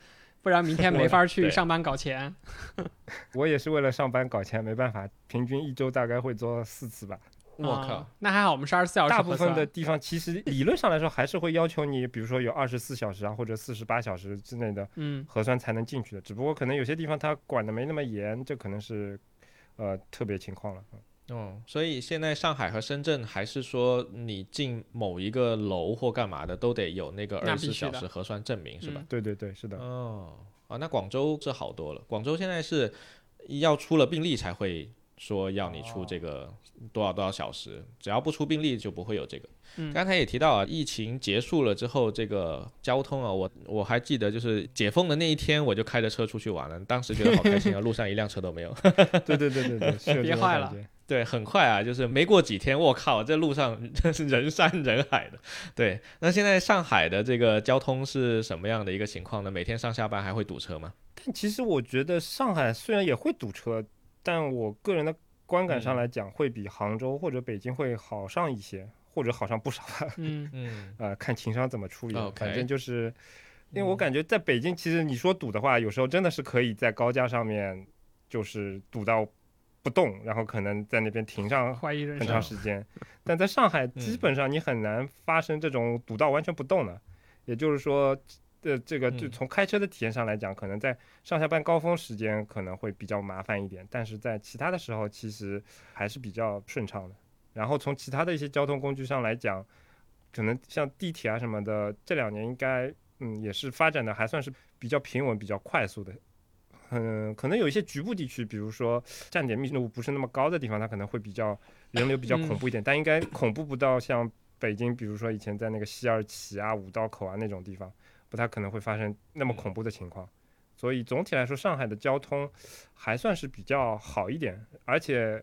不然明天没法去上班搞钱。我也是为了上班搞钱，没办法，平均一周大概会做四次吧。我靠，那还好，我们是二十四小时。大部分的地方其实理论上来说还是会要求你，比如说有二十四小时啊，或者四十八小时之内的核酸才能进去的。只不过可能有些地方它管的没那么严，这可能是呃特别情况了。嗯，所以现在上海和深圳还是说你进某一个楼或干嘛的都得有那个二十四小时核酸证明，是吧？对对对，是的。哦，啊，那广州是好多了。广州现在是要出了病例才会。说要你出这个多少多少小时，只要不出病例就不会有这个。刚才也提到啊，疫情结束了之后，这个交通啊，我我还记得就是解封的那一天，我就开着车出去玩了，当时觉得好开心啊，路上一辆车都没有。对对对对对，憋坏了。对，很快啊，就是没过几天，我靠，这路上 真是人山人海的。对，那现在上海的这个交通是什么样的一个情况呢？每天上下班还会堵车吗？但其实我觉得上海虽然也会堵车。但我个人的观感上来讲，会比杭州或者北京会好上一些，或者好上不少吧。嗯嗯，呃，看情商怎么处理。反正就是，因为我感觉在北京，其实你说堵的话，有时候真的是可以在高架上面，就是堵到不动，然后可能在那边停上很长时间。但在上海，基本上你很难发生这种堵到完全不动的，也就是说，呃，这个就从开车的体验上来讲，可能在上下班高峰时间可能会比较麻烦一点，但是在其他的时候其实还是比较顺畅的。然后从其他的一些交通工具上来讲，可能像地铁啊什么的，这两年应该嗯也是发展的还算是比较平稳、比较快速的。嗯，可能有一些局部地区，比如说站点密度不是那么高的地方，它可能会比较人流比较恐怖一点，但应该恐怖不到像北京，比如说以前在那个西二旗啊、五道口啊那种地方，不太可能会发生那么恐怖的情况。所以总体来说，上海的交通还算是比较好一点，而且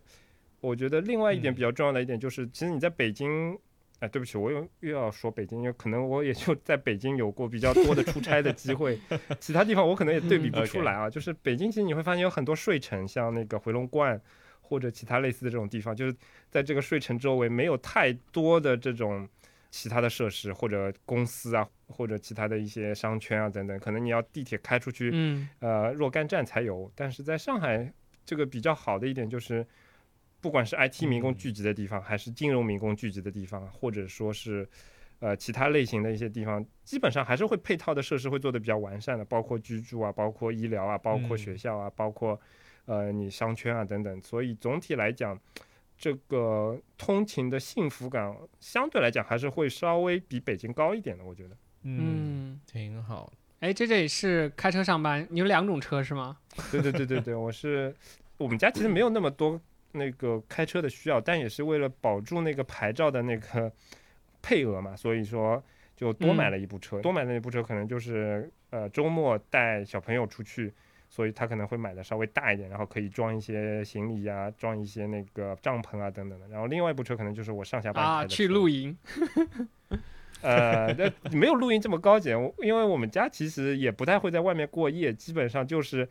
我觉得另外一点比较重要的一点就是，其实你在北京。哎，对不起，我又又要说北京，因为可能我也就在北京有过比较多的出差的机会，其他地方我可能也对比不出来啊。就是北京，其实你会发现有很多睡城，像那个回龙观或者其他类似的这种地方，就是在这个睡城周围没有太多的这种其他的设施或者公司啊，或者其他的一些商圈啊等等，可能你要地铁开出去，呃，若干站才有。但是在上海，这个比较好的一点就是。不管是 IT 民工聚集的地方，还是金融民工聚集的地方，或者说是，呃，其他类型的一些地方，基本上还是会配套的设施会做的比较完善的，包括居住啊，包括医疗啊，包括学校啊，包括，呃，你商圈啊等等。所以总体来讲，这个通勤的幸福感相对来讲还是会稍微比北京高一点的，我觉得。嗯，挺好。哎，这这里是开车上班，你有两种车是吗？对对对对对，我是，我们家其实没有那么多。那个开车的需要，但也是为了保住那个牌照的那个 配额嘛，所以说就多买了一部车。多买的那部车可能就是呃周末带小朋友出去，所以他可能会买的稍微大一点，然后可以装一些行李呀，装一些那个帐篷啊等等的。然后另外一部车可能就是我上下班啊去露营。呃，那没有露营这么高级，因为我们家其实也不太会在外面过夜，基本上就是。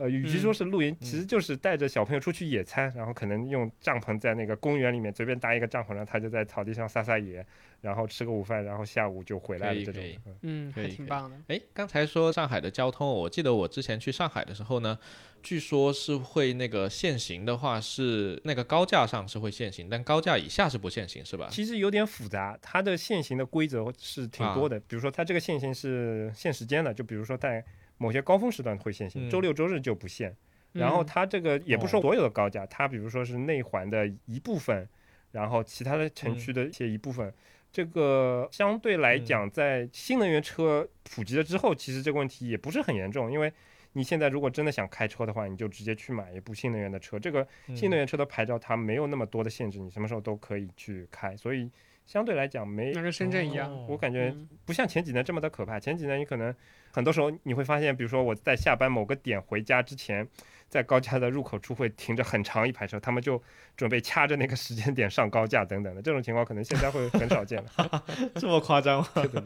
呃，与其说是露营，其实就是带着小朋友出去野餐，然后可能用帐篷在那个公园里面随便搭一个帐篷，然后他就在草地上撒撒野，然后吃个午饭，然后下午就回来了。这种，嗯，还挺棒的。哎，刚才说上海的交通，我记得我之前去上海的时候呢，据说是会那个限行的话是那个高架上是会限行，但高架以下是不限行，是吧？其实有点复杂，它的限行的规则是挺多的，比如说它这个限行是限时间的，就比如说在。某些高峰时段会限行，周六周日就不限。然后它这个也不说所有的高架，它比如说是内环的一部分，然后其他的城区的一些一部分。这个相对来讲，在新能源车普及了之后，其实这个问题也不是很严重，因为你现在如果真的想开车的话，你就直接去买一部新能源的车。这个新能源车的牌照它没有那么多的限制，你什么时候都可以去开，所以。相对来讲没那跟深圳一样，我感觉不像前几年这么的可怕。前几年你可能很多时候你会发现，比如说我在下班某个点回家之前，在高架的入口处会停着很长一排车，他们就准备掐着那个时间点上高架等等的。这种情况可能现在会很少见了。这么夸张吗？对对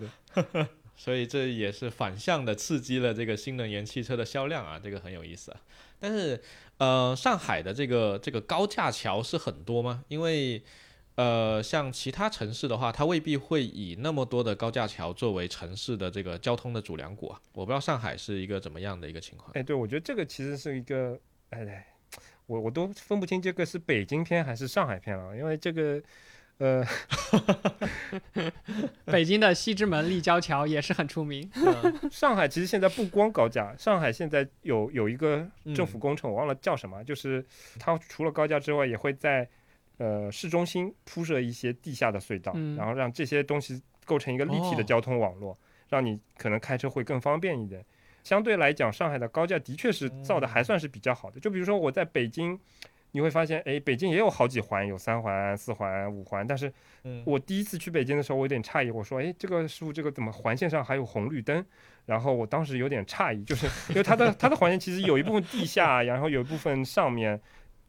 对。所以这也是反向的刺激了这个新能源汽车的销量啊，这个很有意思啊。但是呃，上海的这个这个高架桥是很多吗？因为呃，像其他城市的话，它未必会以那么多的高架桥作为城市的这个交通的主梁骨啊。我不知道上海是一个怎么样的一个情况。哎，对，我觉得这个其实是一个，哎，我我都分不清这个是北京片还是上海片了，因为这个，呃 北京的西直门立交桥也是很出名。上海其实现在不光高架，上海现在有有一个政府工程，我忘了叫什么，就是它除了高架之外，也会在。呃，市中心铺设一些地下的隧道，然后让这些东西构成一个立体的交通网络，让你可能开车会更方便一点。相对来讲，上海的高架的确是造的还算是比较好的。就比如说我在北京，你会发现，哎，北京也有好几环，有三环、四环、五环。但是，我第一次去北京的时候，我有点诧异，我说，哎，这个师傅，这个怎么环线上还有红绿灯？然后我当时有点诧异，就是因为它的它的环线其实有一部分地下，然后有一部分上面。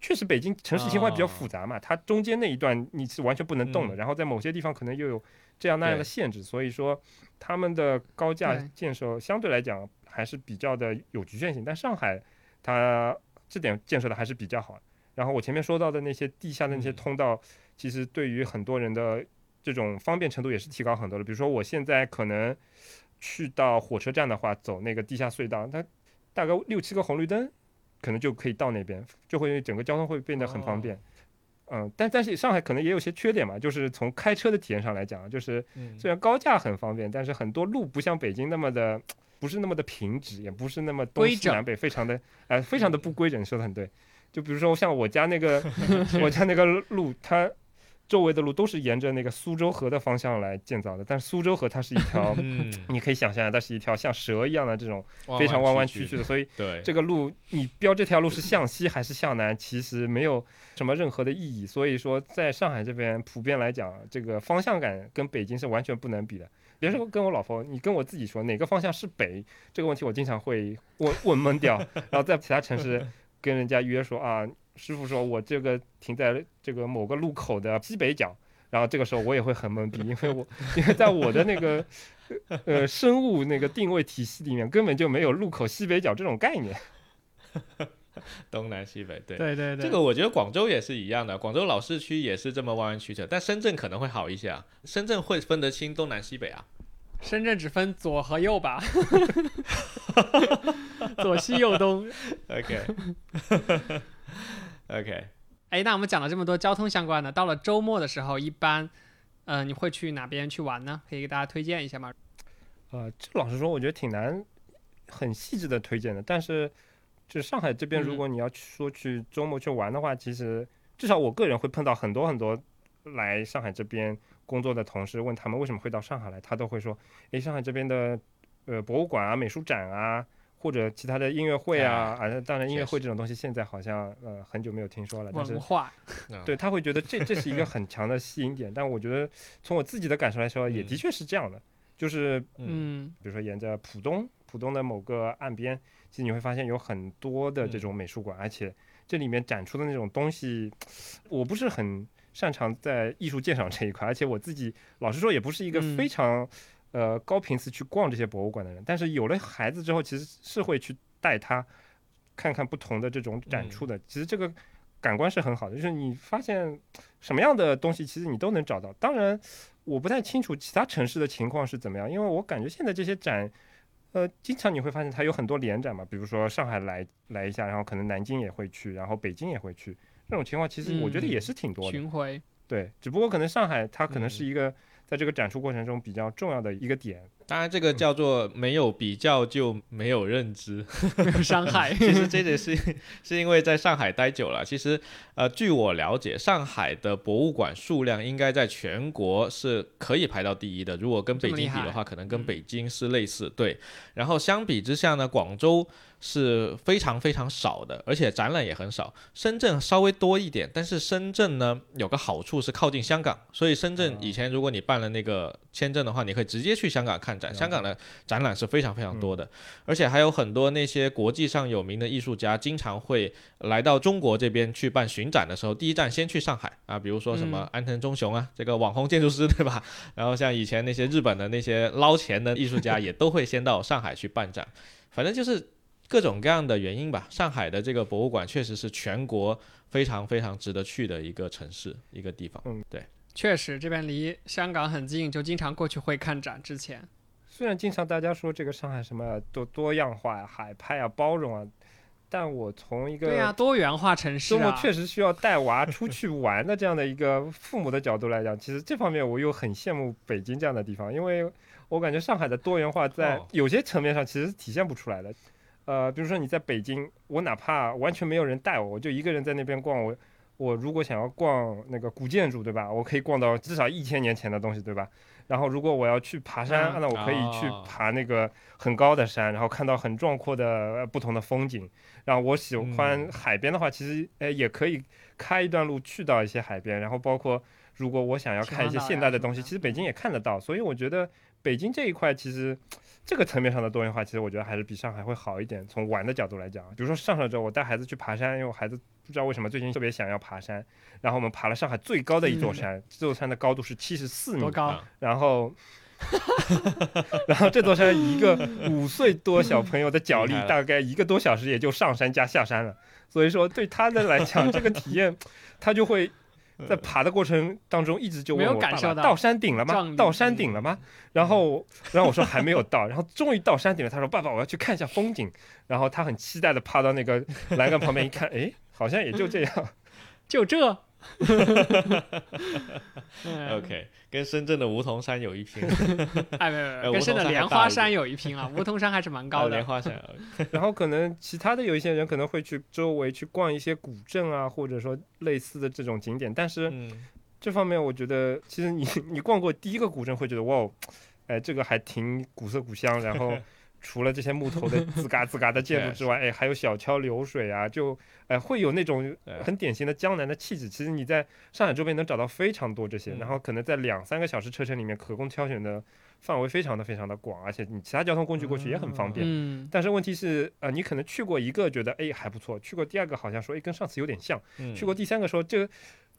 确实，北京城市情况比较复杂嘛，它中间那一段你是完全不能动的，然后在某些地方可能又有这样那样的限制，所以说他们的高架建设相对来讲还是比较的有局限性。但上海它这点建设的还是比较好。然后我前面说到的那些地下的那些通道，其实对于很多人的这种方便程度也是提高很多的。比如说我现在可能去到火车站的话，走那个地下隧道，它大概六七个红绿灯。可能就可以到那边，就会整个交通会变得很方便。嗯，但但是上海可能也有些缺点嘛，就是从开车的体验上来讲，就是嗯虽然高架很方便，但是很多路不像北京那么的，不是那么的平直，也不是那么东西南北，非常的呃非常的不规整。说的很对，就比如说像我家那个 我家那个路，它周围的路都是沿着那个苏州河的方向来建造的，但是苏州河它是一条 嗯，你可以想象，它是一条像蛇一样的这种非常弯弯曲曲的，所以对，这个路你标这条路是向西还是向南，其实没有什么任何的意义。所以说，在上海这边普遍来讲，这个方向感跟北京是完全不能比的。别说跟我老婆，你跟我自己说哪个方向是北这个问题，我经常会问问懵掉。然后在其他城市跟人家约说啊，师傅说我这个停在这个某个路口的西北角。然后这个时候我也会很懵逼，因为我因为在我的那个呃生物那个定位体系里面根本就没有路口西北角这种概念。东南西北，对。对对对，这个我觉得广州也是一样的，广州老市区也是这么弯弯曲曲，但深圳可能会好一些啊。深圳会分得清东南西北啊。深圳只分左和右吧，左西右东。OK OK，哎，那我们讲了这么多交通相关的，到了周末的时候，一般，呃，你会去哪边去玩呢？可以给大家推荐一下吗？呃，这老实说，我觉得挺难很细致的推荐的。但是，就是上海这边，如嗯果你要去说去周末去玩的话，其实至少我个人会碰到很多很多来上海这边工作的同事，问他们为什么会到上海来，他都会说，诶，上海这边的呃博物馆啊、美术展啊。或者其他的音乐会啊，啊，当然音乐会这种东西现在好像呃很久没有听说了，但是文化，嗯对他会觉得这这是一个很强的吸引点，但我觉得从我自己的感受来说，也的嗯确是这样的，就是嗯嗯比如说沿着浦东，浦东的某个岸边，其实你会发现有很多的这嗯种美术馆，而且这里面展出的那种东西，我不是很擅长在艺术鉴赏这一块，而且我自己老实说也不是一个嗯非常、呃高频次去逛这些博物馆的人，但是有了孩子之后，其实是会去带他看看不同的这种展出的，其实这个。感官是很好的，就是你发现什么样的东西，其实你都能找到。当然，我不太清楚其他城市的情况是怎么样，因为我感觉现在这些展，呃，经常你会发现它有很多联展嘛，比如说上海来来一下，然后可能南京也会去，然后北京也会去，这种情况其实我觉得也是挺多的。巡回，对，只不过可能上海它可能嗯是一个在这个展出过程中比较重要的一个点。当然这个叫做没有比较就没有认知。没有伤害。其实这也是是因为在上海待久了。其实，呃，据我了解，上海的博物馆数量应该在全国是可以排到第一的。如果跟北京比的话，可能跟嗯北京是类似。对，然后相比之下呢，广州是非常非常少的，而且展览也很少。深圳稍微多一点，但是深圳呢有个好处是靠近香港，所以深圳以前如果你办了那个签证的话，你可以直接去香港看展。香港的展览是非常非常多的，而且还有很多那些国际上有名的艺术家，经常会来到中国这边去办巡展的时候，第一站先去上海啊，比如说什么嗯安藤忠雄啊，这个网红建筑师对吧？然后像以前那些日本的那些捞钱的艺术家，也都会先到上海去办展，反正就是各种各样的原因吧。上海的这个博物馆确实是全国非常非常值得去的一个城市，一个地方。嗯，对。确实，这边离香港很近，就经常过去会看展。之前，虽然经常大家说这个上海什么多多样化呀、海派啊、包容啊，但我从一个对呀、多元化城市周末啊，确实需要带娃出去玩的这样的一个父母的角度来讲，其实这方面我又很羡慕北京这样的地方，因为我感觉上海的多元化在哦有些层面上其实是体现不出来的。呃，比如说你在北京，我哪怕完全没有人带我，我就一个人在那边逛，我我如果想要逛那个古建筑，对吧？我可以逛到至少一千年前的东西，对吧？然后如果我要去爬山，嗯那我可以去哦爬那个很高的山，然后看到很壮阔的呃不同的风景。然后我喜欢嗯海边的话，其实呃也可以开一段路去到一些海边，然后包括如果我想要看一些现代的东西，其实北京也看得到。所以我觉得北京这一块其实这个层面上的多元化，其实我觉得还是比上海会好一点。从玩的角度来讲，比如说上上周我带孩子去爬山，因为我孩子不知道为什么最近特别想要爬山，然后我们爬了上海最高的一座山，这座山的高度是七十四米多，高？啊然后。然后这座山一个五岁多小朋友的脚力大概一个多小时也就上山加下山了，所以说对他的来讲，这个体验他就会在爬的过程当中一直就问没有我感受到爸爸到山顶了？吗到山顶了吗？然后然后我说还没有到，然后终于到山顶了，他说爸爸我要去看一下风景，然后他很期待的趴到那个栏杆旁边一看，哎，好像也就这样。就这，嗯 OK，跟深圳的梧桐山有一拼，哎，没有没有，跟深呃梧桐山还的莲花山有一拼啊，梧桐山还是蛮高的。啊莲花山。然后可能其他的有一些人可能会去周围去逛一些古镇啊，或者说类似的这种景点，但是嗯，这方面我觉得其实你你逛过第一个古镇会觉得哇哦，哎这个还挺古色古香，然后。除了这些木头的 吱嘎吱嘎的建筑之外，哎，还有小桥流水啊，就哎会有那种很典型的江南的气质。其实你在上海周边能找到非常多这些，嗯然后可能在两三个小时车程里面，可供挑选的范围非常的非常的广，而且你其他交通工具过去也很方便。嗯，但是问题是，呃，你可能去过一个觉得哎还不错，去过第二个好像说哎跟上次有点像，嗯去过第三个说这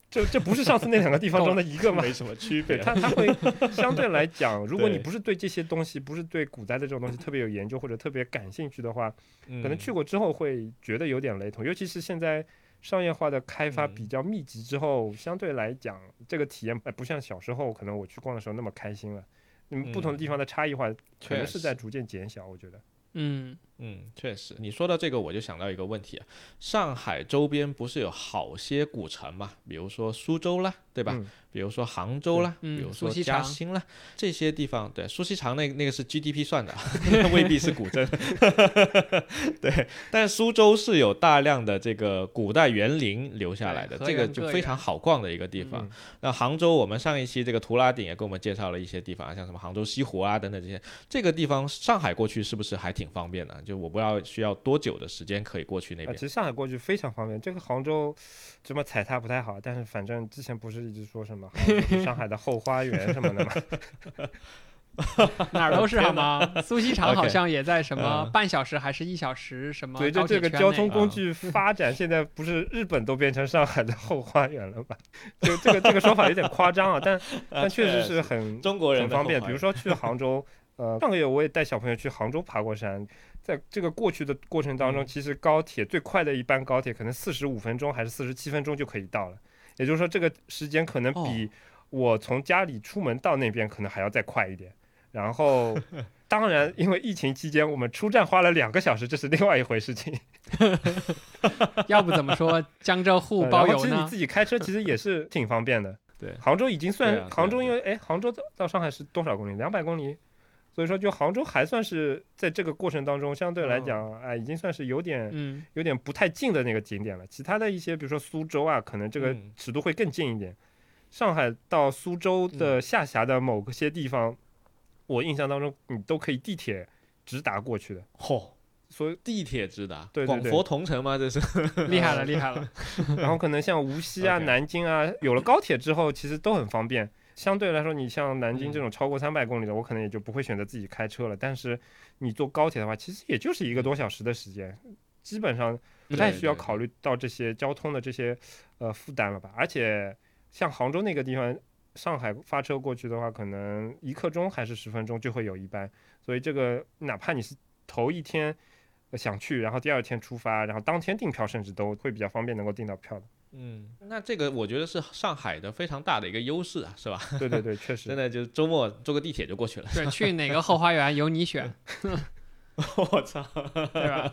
这这不是上次那两个地方中的一个吗？没什么区别。它，它会相对来讲，如果你不是对这些东西，不是对古代的这种东西特别有研究或者特别感兴趣的话，可可能去过之后会觉得有点雷同。尤其是现在商业化的开发嗯比较密集之后，相对来讲，这个体验哎不像小时候可能我去逛的时候那么开心了。嗯，不同的地方的差异化可能是在逐渐减小，我觉得。嗯，嗯，确实，你说到这个，我就想到一个问题啊，上海周边不是有好些古城嘛，比如说苏州啦，对吧？嗯比如说杭州啦，嗯比如说嘉兴啦，这些地方，对，苏锡常那那个是 GDP 算的，未必是古镇。对，但苏州是有大量的这个古代园林留下来的，这个就非常好逛的一个地方。嗯那杭州，我们上一期这个图拉顶也给我们介绍了一些地方，像什么杭州西湖啊等等这些。这个地方上海过去是不是还挺方便的？就我不知道需要多久的时间可以过去那啊，边其。实上海过去非常方便。这个杭州这么踩踏不太好，但是反正之前不是一直说什么杭上海的后花园什么的吗？哪儿都是好吗？苏锡常好像也在什么嗯半小时还是一小时什么随着这个交通工具发展，现在不是日本都变成上海的后花园了吗？就这个这个说法有点夸张啊，但 但确实是很中国人很方便。比如说去杭州，呃，上个月我也带小朋友去杭州爬过山，在这个过去的过程当中，嗯其实高铁最快的一班高铁可能四十五分钟还是四十七分钟就可以到了，也就是说这个时间可能哦比我从家里出门到那边可能还要再快一点。然后，当然，因为疫情期间我们出站花了两个小时，这是另外一回事情。要不怎么说江浙沪呃包邮呢其实你自？己开车其实也是 挺方便的。对杭州已经算、啊啊杭州，因为哎，杭州到到上海是多少公里？两百公里，所以说就杭州还算是在这个过程当中相对来讲，哎，已经算是有点嗯，有点不太近的那个景点了。其他的一些，比如说苏州啊，可能这个嗯尺度会更近一点。上海到苏州嗯的下辖的某些地方，我印象当中你都可以地铁直达过去的。嚯、所以，地铁直达，对对对广佛同城吗？这是 厉害了，厉害了。然后可能像无锡啊、南京啊，有了高铁之后，其实都很方便。相对来说，你像南京嗯这种超过三百公里的，我可能也就不会选择自己开车了。但是你坐高铁的话，其实也就是一个多小时的时间，基本上不太需要考虑到这些交通的这些呃负担了吧。而且像杭州那个地方，上海发车过去的话，可能一刻钟还是十分钟就会有一班，所以这个哪怕你是头一天呃想去，然后第二天出发，然后当天订票，甚至都会比较方便能够订到票的。嗯，那这个我觉得是上海的非常大的一个优势啊，是吧？对对对，确实真。的就是周末坐个地铁就过去了。对，去哪个后花园由你选，我操！对吧？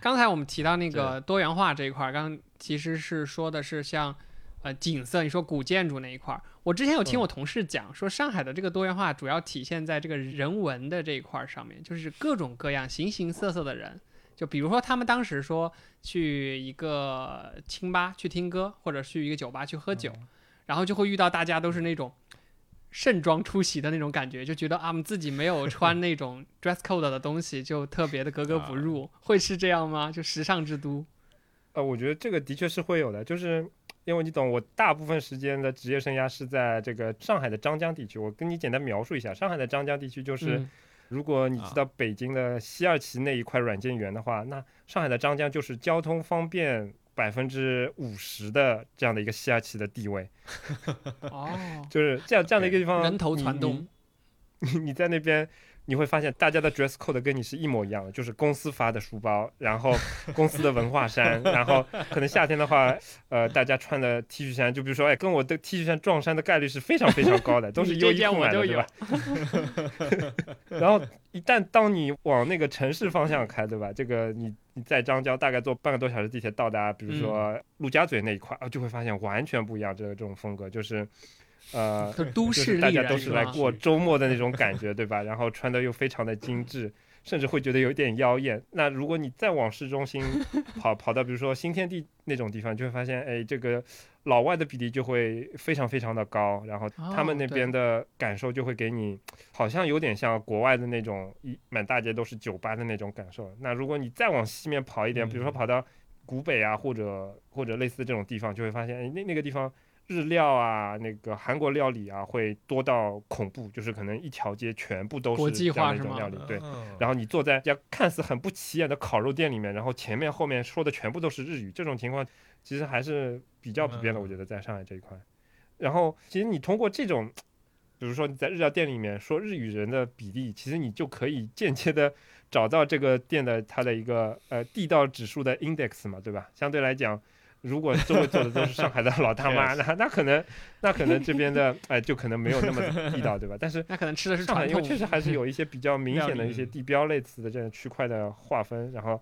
刚才我们提到那个多元化这一块儿，刚刚其实是说的是像呃景色，你说古建筑那一块儿。我之前有听嗯我同事讲，说上海的这个多元化主要体现在这个人文的这一块儿上面，就是各种各样、形形色色的人。就比如说，他们当时说去一个清吧去听歌，或者去一个酒吧去喝酒，然后就会遇到大家都是那种盛装出席的那种感觉，就觉得啊，我们自己没有穿那种 dress code 的东西，就特别的格格不入，会是这样吗？就时尚之都，呃，我觉得这个的确是会有的，就是因为你懂，我大部分时间的职业生涯是在这个上海的张江地区。我跟你简单描述一下，上海的张江地区就是，嗯如果你啊。知道北京的西二旗那一块软件园的话，那上海的张江就是交通方便百分之五十的这样的一个西二旗的地位，哦，就是这样这样的一个地方，人头攒动，你你在那边你会发现大家的 dress code 跟你是一模一样的，就是公司发的书包，然后公司的文化衫，然后可能夏天的话，呃，大家穿的 T 恤衫，就比如说，哎，跟我的 T 恤衫撞衫的概率是非常非常高的，都是优衣库买的，对吧？然后一旦当你往那个城市方向开，对吧？这个你你在张江大概坐半个多小时地铁到达，比如说陆家嘴那一块啊，就会发现完全不一样，这个这种风格就是。呃，都市大家都是来过周末的那种感觉，对吧？然后穿的又非常的精致，甚至会觉得有点妖艳。那如果你再往市中心 跑，跑到比如说新天地那种地方，就会发现，哎，这个老外的比例就会非常非常的高。然后他们那边的感受就会给你，好像有点像国外的那种一满大街都是酒吧的那种感受。那如果你再往西面跑一点，比如说跑到古北啊，或者或者类似这种地方，就会发现，哎，那那个地方。日料啊，那个韩国料理啊，会多到恐怖，就是可能一条街全部都是这样一种料理。对，然后你坐在家看似很不起眼的烤肉店里面，然后前面后面说的全部都是日语，这种情况其实还是比较普遍的，我觉得在上海这一块。然后其实你通过这种，比如说你在日料店里面说日语人的比例，其实你就可以间接的找到这个店的它的一个呃地道指数的 index 嘛，对吧？相对来讲。如果周围坐的都是上海的老大妈，那那可能，那可能这边的 哎就可能没有那么地道，对吧？但是那可能吃的是上海，因为确实还是有一些比较明显的一些地标类似的这样区块的划分，然后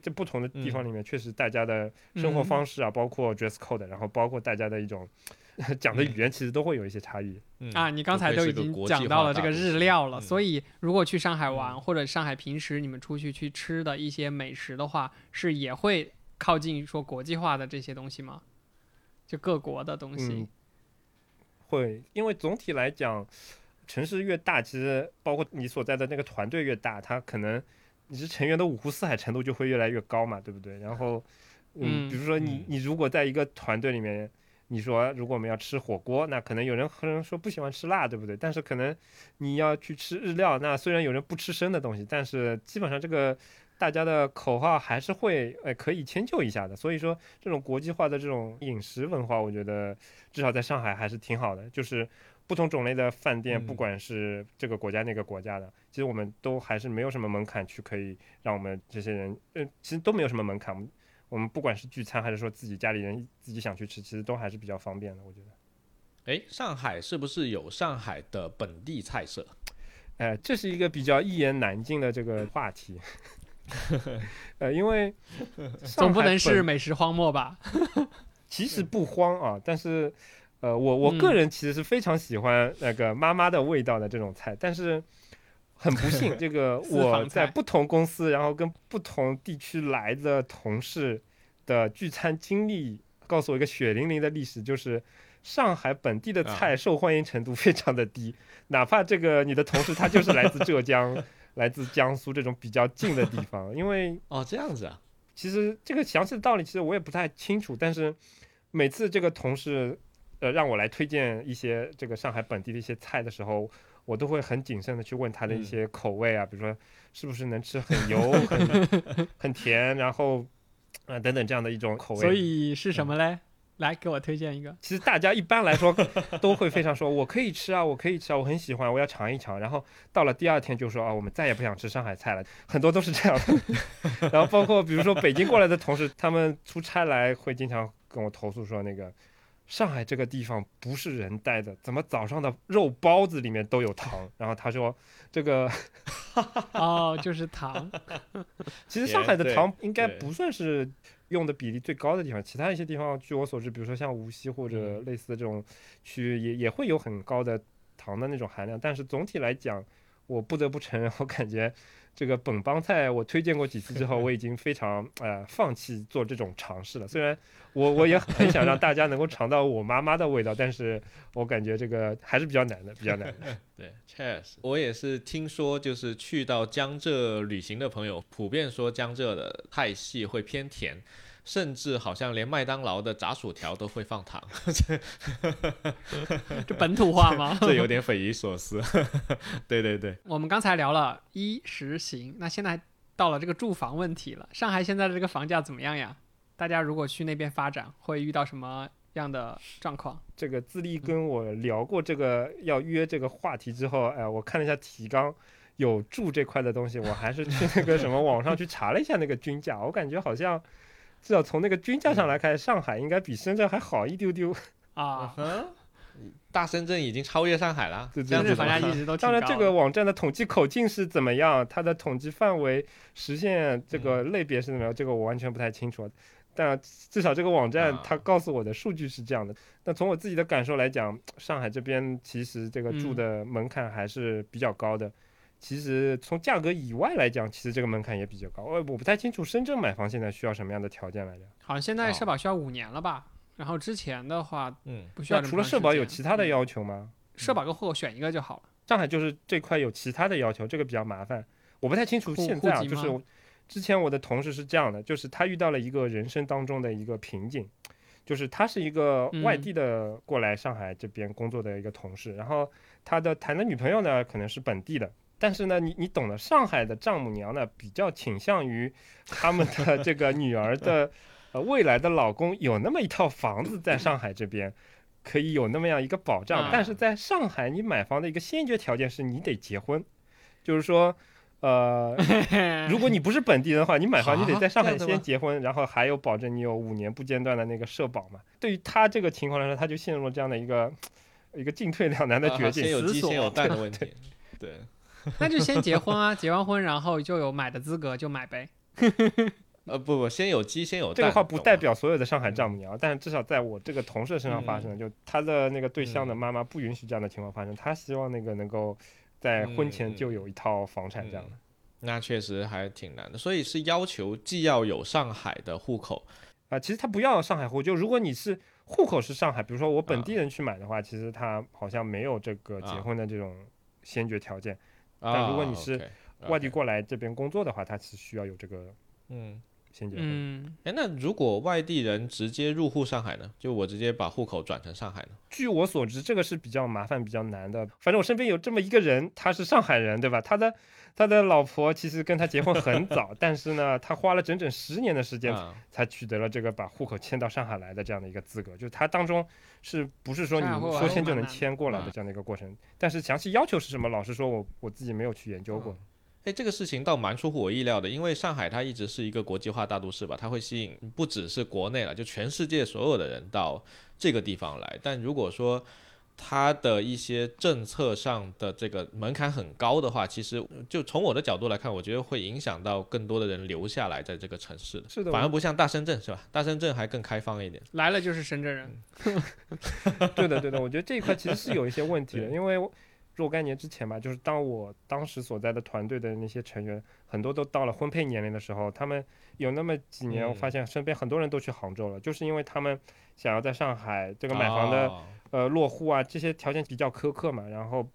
这不同的地方里面，确实大家的生活方式啊，包括 dress code，然后包括大家的一种 讲的语言，其实都会有一些差异。啊，你刚才都已经讲到了这个日料了，所以如果去上海玩，或者上海平时你们出去去吃的一些美食的话，是也会。靠近说国际化的这些东西吗？就各国的东西，会，因为总体来讲，城市越大，其实包括你所在的那个团队越大，它可能你是成员的五湖四海程度就会越来越高嘛，对不对？然后，嗯，比如说你你如果在一个团队里面，你说如果我们要吃火锅，那可能有人可能说不喜欢吃辣，对不对？但是可能你要去吃日料，那虽然有人不吃生的东西，但是基本上这个。大家的口号还是会，呃，可以迁就一下的。所以说，这种国际化的这种饮食文化，我觉得至少在上海还是挺好的。就是不同种类的饭店，不管是这个国家那个国家的，其实我们都还是没有什么门槛去可以让我们这些人，呃，其实都没有什么门槛。我们不管是聚餐还是说自己家里人自己想去吃，其实都还是比较方便的。我觉得，哎，上海是不是有上海的本地菜色？哎，这是一个比较一言难尽的这个话题。呃，因为 总不能是美食荒漠吧？其实不荒啊，但是，呃，我我个人其实是非常喜欢那个妈妈的味道的这种菜，但是很不幸，这个我在不同公司，然后跟不同地区来的同事的聚餐经历，告诉我一个血淋淋的历史，就是上海本地的菜受欢迎程度非常的低，哪怕这个你的同事他就是来自浙江。来自江苏这种比较近的地方，因为哦这样子啊，其实这个详细的道理其实我也不太清楚，但是每次这个同事呃让我来推荐一些这个上海本地的一些菜的时候，我都会很谨慎的去问他的一些口味啊，比如说是不是能吃很油、很 很甜，然后啊等等这样的一种口味。所以是什么嘞？来给我推荐一个。其实大家一般来说 都会非常说，我可以吃啊，我可以吃啊，我很喜欢，我要尝一尝。然后到了第二天就说啊，我们再也不想吃上海菜了。很多都是这样的。然后包括比如说北京过来的同事，他们出差来会经常跟我投诉说，那个上海这个地方不是人待的，怎么早上的肉包子里面都有糖？然后他说这个 哦，就是糖。其实上海的糖应该不算是。用的比例最高的地方，其他一些地方，据我所知，比如说像无锡或者类似的这种区域，也也会有很高的糖的那种含量。但是总体来讲，我不得不承认，我感觉这个本帮菜我推荐过几次之后，我已经非常呃放弃做这种尝试了。虽然我我也很想让大家能够尝到我妈妈的味道，但是我感觉这个还是比较难的，比较难的。对，，Cheers！，我也是听说，就是去到江浙旅行的朋友，普遍说江浙的菜系会偏甜。甚至好像连麦当劳的炸薯条都会放糖，这本土化吗？这有点匪夷所思。对对对，我们刚才聊了衣食行，那现在到了这个住房问题了。上海现在的这个房价怎么样呀？大家如果去那边发展，会遇到什么样的状况？这个自立跟我聊过这个要约这个话题之后，哎，我看了一下提纲。有住这块的东西，我还是去那个什么网上去查了一下那个均价，我感觉好像至少从那个均价上来看，上海应该比深圳还好一丢丢。啊，大深圳已经超越上海了，这样子深圳房价一直都当然，这个网站的统计口径是怎么样，它的统计范围、实现这个类别是怎么样，这个我完全不太清楚。但至少这个网站啊它告诉我的数据是这样的。那从我自己的感受来讲，上海这边其实这个住嗯的门槛还是比较高的。其实从价格以外来讲，其实这个门槛也比较高。我我不太清楚深圳买房现在需要什么样的条件来着。好像现在哦社保需要五年了吧？然后之前的话嗯，不需要那除了社保有其他的嗯要求吗？社保跟户口选一个就好了。上海就是这块有其他的要求，这个比较麻烦。我不太清楚现在啊，就是之前我的同事是这样的，就是他遇到了一个人生当中的一个瓶颈，就是他是一个外嗯地的过来上海这边工作的一个同事，然后他的谈的女朋友呢可能是本地的。但是呢，你你懂的，上海的丈母娘呢比较倾向于他们的这个女儿的 呃未来的老公有那么一套房子在上海这边，可以有那么样一个保障。啊但是在上海，你买房的一个先决条件是你得结婚，就是说，呃，如果你不是本地人的话，你买房你得啊在上海先结婚，然后还有保证你有五年不间断的那个社保嘛。对于他这个情况来说，他就陷入了这样的一个一个进退两难的啊绝境先。有鸡先有蛋的 问题，对，那就先结婚啊，结完婚然后就有买的资格，就买呗。呃不不，先有鸡先有蛋，这个话不代表所有的上海丈母娘，但是至少在我这个同事身上发生了，就他的那个对象的嗯妈妈不允许这样的情况发生，他希望那个能够在婚前嗯就有一套房产这样的。那确实还挺难的，所以是要求既要有上海的户口，啊、其实他不要上海户，就如果你是户口是上海，比如说我本啊地人去买的话，其实他好像没有这个结啊婚的这种先决条件。但啊如果你是外地过来这边工作的话，他是需要有这个嗯，先结婚。嗯，哎，那如果外地人直接入户上海呢？就我直接把户口转成上海呢？据我所知，这个是比较麻烦、比较难的。反正我身边有这么一个人，他是上海人，对吧？他的他的老婆其实跟他结婚很早，但是呢，他花了整整十年的时间啊，才取得了这个把户口迁到上海来的这样的一个资格。就是他当中是不是说你说迁就能迁过来的嗯这样的一个过程？但是详细要求是什么，老实说我我自己没有去研究过。哎，这个事情倒蛮出乎我意料的，因为上海它一直是一个国际化大都市吧，它会吸引不只是国内了，就全世界所有的人到这个地方来。但如果说它的一些政策上的这个门槛很高的话，其实就从我的角度来看，我觉得会影响到更多的人留下来在这个城市的。是的，反而不像大深圳是吧？大深圳还更开放一点。来了就是深圳人。对的，对的，我觉得这一块其实是有一些问题的，因为若干年之前吧，就是当我当时所在的团队的那些成员，很多都到了婚配年龄的时候，他们有那么几年，我嗯发现身边很多人都去杭州了，就是因为他们想要在上海这个买房的、哦呃落户啊，这些条件比较苛刻嘛，然后。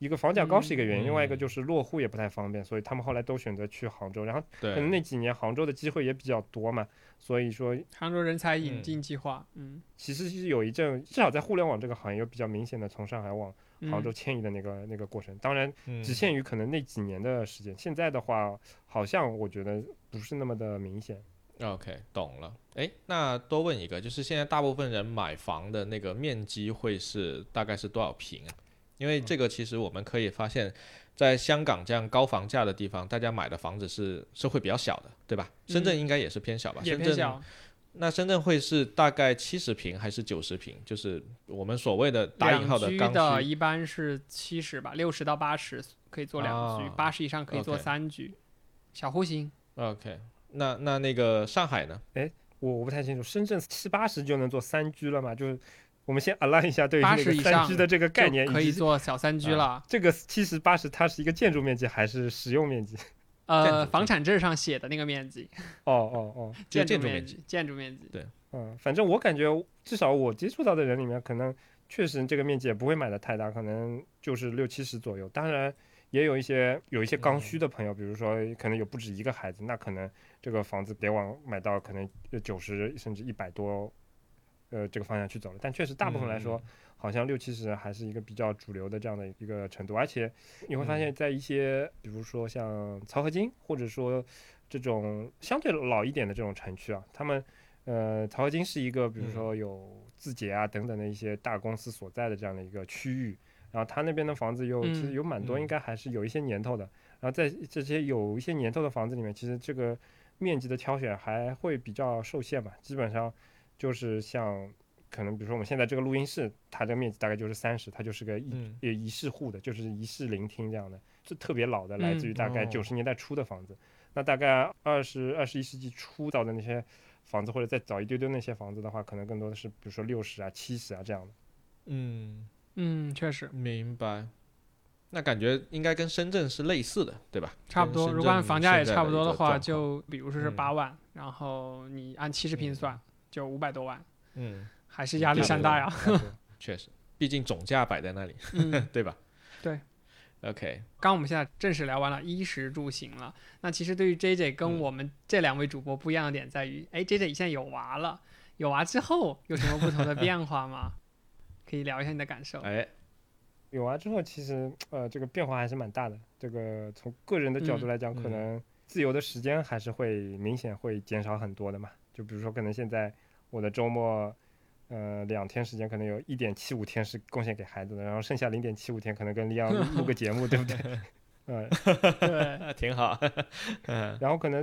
一个房价高是一个原因，嗯另外一个就是落户也不太方便，所以他们后来都选择去杭州。然后可能，那几年杭州的机会也比较多嘛，所以说杭州人才引嗯进计划，嗯，其实是有一阵，至少在互联网这个行业有比较明显的从上海往嗯杭州迁移的那个、那个过程。当然，嗯只限于可能那几年的时间。现在的话，好像我觉得不是那么的明显。OK，懂了。哎，那多问一个，就是现在大部分人买房的那个面积会是大概是多少平啊？因为这个其实我们可以发现，在香港这样高房价的地方，大家买的房子是是会比较小的，对吧？深圳应该也是偏小吧？也深圳偏小。那深圳会是大概七十平还是九十平？就是我们所谓的打引号的居刚需。的一般是七十吧，六十到八十可以做两居啊，八十以上可以做三居，小户型。OK，那那那个上海呢？哎我我不太清楚，深圳七八十就能做三居了嘛？就是我们先 align 一下对于那80个三以上居的这个概念，可以做小三居啊了。这个七十八十它是一个建筑面积还是使用面积？呃，房产证上写的那个面积，哦哦哦，建筑面建筑面积。建筑面积。对嗯，反正我感觉至少我接触到的人里面，可能确实这个面积也不会买的太大，可能就是六七十左右。当然，也有一些有一些刚需的朋友，比如说可能有不止一个孩子，那可能这个房子得往买到可能九十甚至一百多，呃，这个方向去走了。但确实大部分来说，好像六七十还是一个比较主流的这样的一个程度。而且你会发现在一些，比如说像漕河泾，或者说这种相对老一点的这种城区啊，他们呃，漕河泾是一个比如说有字节啊等等的一些大公司所在的这样的一个区域。然后他那边的房子又其实嗯有蛮多，嗯应该还是有一些年头的，然后在这些有一些年头的房子里面，其实这个面积的挑选还会比较受限吧，基本上就是像可能比如说我们现在这个录音室，它这个面积大概就是三十，它就是个一嗯也一室户的，就是一室聆听这样的，是特别老的，来自于大概哦九十年代初的房子。那大概二十二十一世纪初造的那些房子，或者再早一丢丢那些房子的话，可能更多的是比如说六十啊、七十啊这样的。嗯，嗯，确实明白。那感觉应该跟深圳是类似的，对吧？差不多。如果按房价也差不多，的一个状况就比如说是嗯八万，然后你按七十平嗯算，就五百多万，嗯，还是压力山大呀。确实，毕竟总价摆在那里，嗯，对吧？对。OK，刚我们现在正式聊完了衣食住行了，那其实对于 J J 跟嗯我们这两位主播不一样的点在于，哎，J J 现在有娃了，有娃之后有什么不同的变化吗？可以聊一下你的感受。哎，有娃，之后其实呃这个变化还是蛮大的。这个从个人的角度嗯来讲，可嗯能自由的时间还是会明显会减少很多的嘛。就比如说，可能现在我的周末，呃两天时间，可能有一点七五天是贡献给孩子的，然后剩下零点七五天可能跟李阳录 录个节目，对不对？嗯，对，挺好。嗯然后可能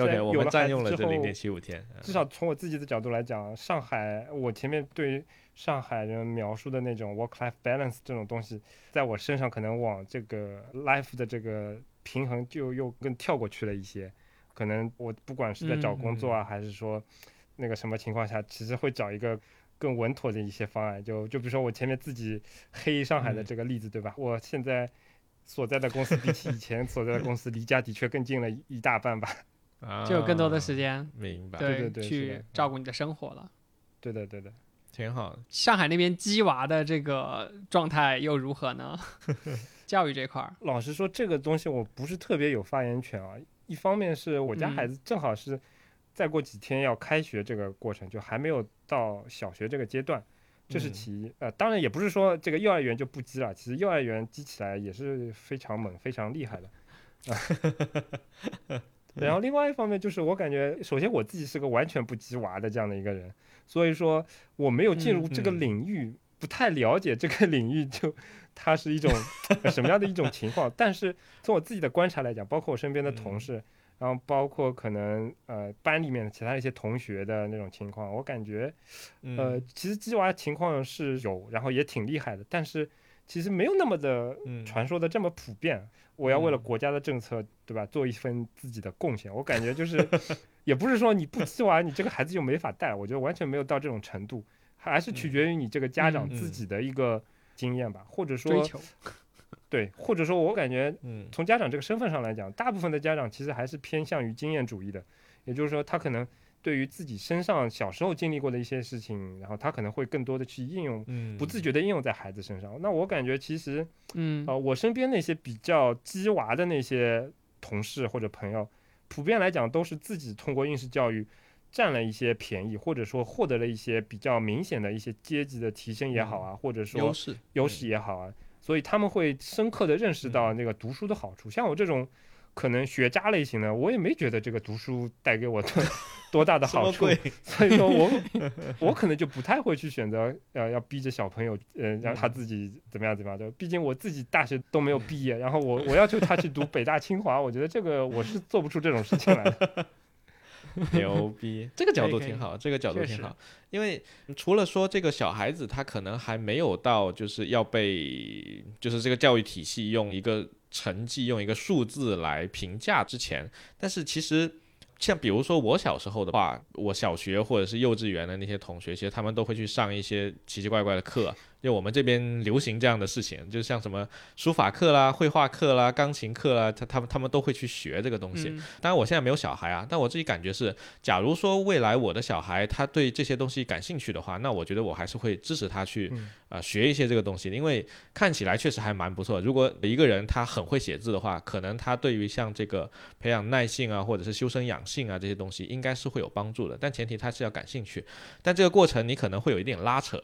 ，OK，我们占用了之后这零点七五天。嗯至少从我自己的角度来讲，上海，我前面对上海人描述的那种 work-life balance 这种东西，在我身上可能往这个 life 的这个平衡就又更跳过去了一些。可能我不管是在找工作啊，还是说那个什么情况下，其实会找一个更稳妥的一些方案。就就比如说我前面自己黑上海的嗯这个例子，对吧？我现在所在的公司比起以前所在的公司离家的确更近了一一大半吧。就有更多的啊时间，明白，对对对去照顾你的生活了。对的，对的。挺好的。上海那边鸡娃的这个状态又如何呢？教育这块儿，老实说，这个东西我不是特别有发言权啊。一方面是我家嗯孩子正好是再过几天要开学这个过程，就还没有到小学这个阶段，这是嗯其一。呃，当然也不是说这个幼儿园就不鸡了，其实幼儿园鸡起来也是非常猛、非常厉害的。然后另外一方面就是我感觉，首先我自己是个完全不鸡娃的这样的一个人，所以说我没有进入这个嗯嗯领域，不太了解这个领域就它是一种呃什么样的一种情况。但是从我自己的观察来讲，包括我身边的同嗯事，然后包括可能呃班里面的其他一些同学的那种情况，我感觉呃嗯其实鸡娃情况是有，然后也挺厉害的，但是其实没有那么的嗯传说的这么普遍。我要为了嗯国家的政策，对吧，做一份自己的贡献。我感觉就是，也不是说你不鸡娃，你这个孩子就没法带。我觉得完全没有到这种程度，还是取决于你这个家长嗯自己的一个经验吧，或者说追求，对，或者说我感觉嗯从家长这个身份上来讲，大部分的家长其实还是偏向于经验主义的，也就是说，他可能对于自己身上小时候经历过的一些事情，然后他可能会更多的去应用，嗯，不自觉的应用在孩子身上。那我感觉其实。嗯啊，我身边那些比较鸡娃的那些同事或者朋友，普遍来讲都是自己通过应试教育占了一些便宜，或者说获得了一些比较明显的一些阶级的提升也好啊，或者说优势优势也好啊，所以他们会深刻的认识到那个读书的好处。像我这种可能学渣类型的，我也没觉得这个读书带给我多 多大的好处，所以说我 我可能就不太会去选择呃要逼着小朋友呃让他自己怎么样怎么样的，毕竟我自己大学都没有毕业，然后我我要求他去读北大清华，我觉得这个我是做不出这种事情来的。牛逼，这个角度挺好，这个角度挺好。因为除了说这个小孩子他可能还没有到就是要被就是这个教育体系用一个成绩用一个数字来评价之前，但是其实。像比如说我小时候的话，我小学或者是幼稚园的那些同学，其实他们都会去上一些奇奇怪怪的课，就我们这边流行这样的事情，就像什么书法课啦、绘画课啦、钢琴课啦，他他们他们都会去学这个东西。嗯当然，我现在没有小孩啊，但我自己感觉是，假如说未来我的小孩他对这些东西感兴趣的话，那我觉得我还是会支持他去啊呃学一些这个东西的，因为看起来确实还蛮不错。如果一个人他很会写字的话，可能他对于像这个培养耐性啊，或者是修身养性啊这些东西，应该是会有帮助的。但前提他是要感兴趣，但这个过程你可能会有一点拉扯。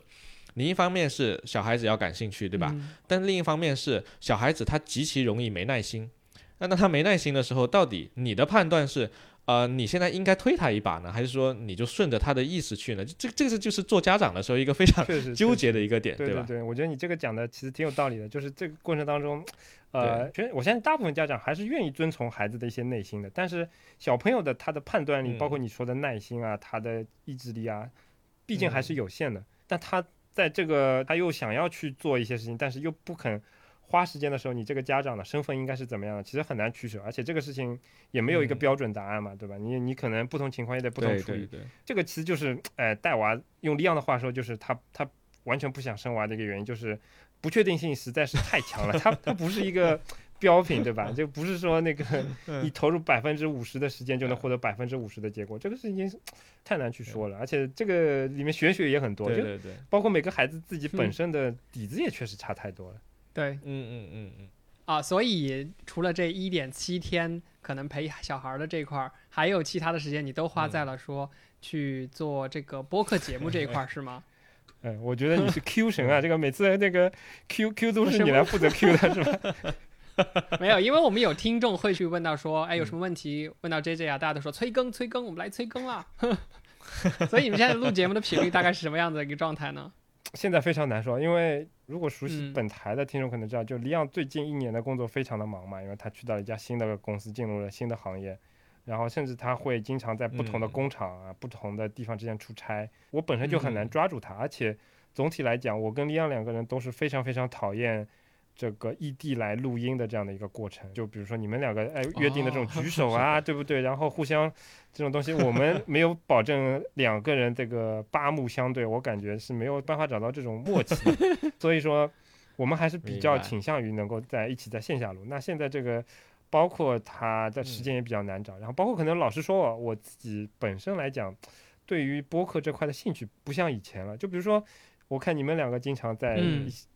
你一方面是小孩子要感兴趣，对吧？嗯但另一方面是小孩子他极其容易没耐心。那那他没耐心的时候，到底你的判断是呃，你现在应该推他一把呢，还是说你就顺着他的意思去呢？这这个是就是做家长的时候一个非常纠结的一个点，吧？对对，我觉得你这个讲的其实挺有道理的，就是这个过程当中，呃，其实我相信大部分家长还是愿意遵从孩子的一些内心的，但是小朋友的他的判断力，嗯包括你说的耐心啊，他的意志力啊，毕竟还是有限的。但他在这个他又想要去做一些事情，但是又不肯花时间的时候，你这个家长的身份应该是怎么样的？其实很难取舍，而且这个事情也没有一个嗯标准答案嘛，对吧？你你可能不同情况也得不同处理对。对，这个其实就是，哎，带娃用利昂的话说，就是他他完全不想生娃的一个原因，就是不确定性实在是太强了。他他不是一个标品，对吧？就不是说那个 你投入百分之五十的时间就能获得百分之五十的结果，这个事情太难去说了。而且这个里面玄学也很多，就对对对，包括每个孩子自己本嗯身的底子也确实差太多了。对嗯嗯嗯嗯，啊，所以除了这一点七天可能陪小孩的这一块儿，还有其他的时间你都花在了说去做这个播客节目这一块儿，是吗？嗯，我觉得你是 Q 神啊，这个每次那个 Q Q 都是你来负责 Q 的是吧？没有，因为我们有听众会去问到说，哎，有嗯什么问题问到 J J 啊，大家都说催更催更，我们来催更了。所以你们现在录节目的频率大概是什么样子的一个状态呢？现在非常难说，因为如果熟悉嗯本台的听众可能知道，就李昂最近一年的工作非常的忙嘛，因为他去到了一家新的公司，进入了新的行业，然后甚至他会经常在不同的嗯工厂啊、不同的地方之间出差，我本身就很难嗯抓住他，而且总体来讲，我跟李昂两个人都是非常非常讨厌。这个异地来录音的这样的一个过程，就比如说你们两个哎约定的这种哦举手啊，对不对？然后互相这种东西，我们没有保证两个人这个八目相对，我感觉是没有办法找到这种默契的。所以说，我们还是比较倾向于能够在一起在线下录。那现在这个，包括他的时间也比较难找，然后包括可能老实说我，我自己本身来讲，对于播客这块的兴趣不像以前了。就比如说，我看你们两个经常在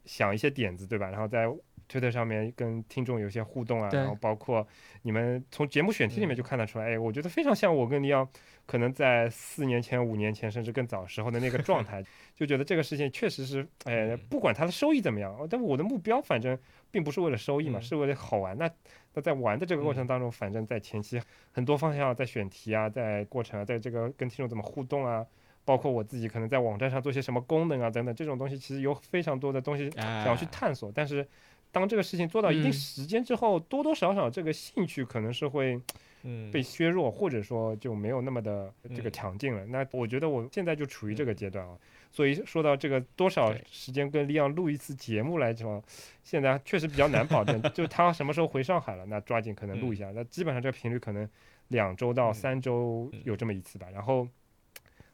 想一些点子，对吧？然后在推特上面跟听众有一些互动啊，然后包括你们从节目选题里面嗯就看得出来，哎，我觉得非常像我跟你要可能在四年前、五年前甚至更早时候的那个状态，就觉得这个事情确实是，哎，嗯不管它的收益怎么样，但我的目标反正并不是为了收益嘛，嗯是为了好玩。那那在玩的这个过程当中，反正在前期很多方向，在选题啊，在过程啊，在这个跟听众怎么互动啊。包括我自己可能在网站上做些什么功能啊等等，这种东西其实有非常多的东西想想要去探索，但是当这个事情做到一定嗯。时间之后，多多少少这个兴趣可能是会嗯。被削弱，或者说就没有那么的这个嗯。强劲了。那我觉得我现在就处于这个阶段啊，所以说到这个多少时间跟利昂录一次节目来说，现在确实比较难保证，就他什么时候回上海了，那抓紧可能录一下。那基本上这个频率可能两周到嗯。三周嗯。有这么一次吧，然后。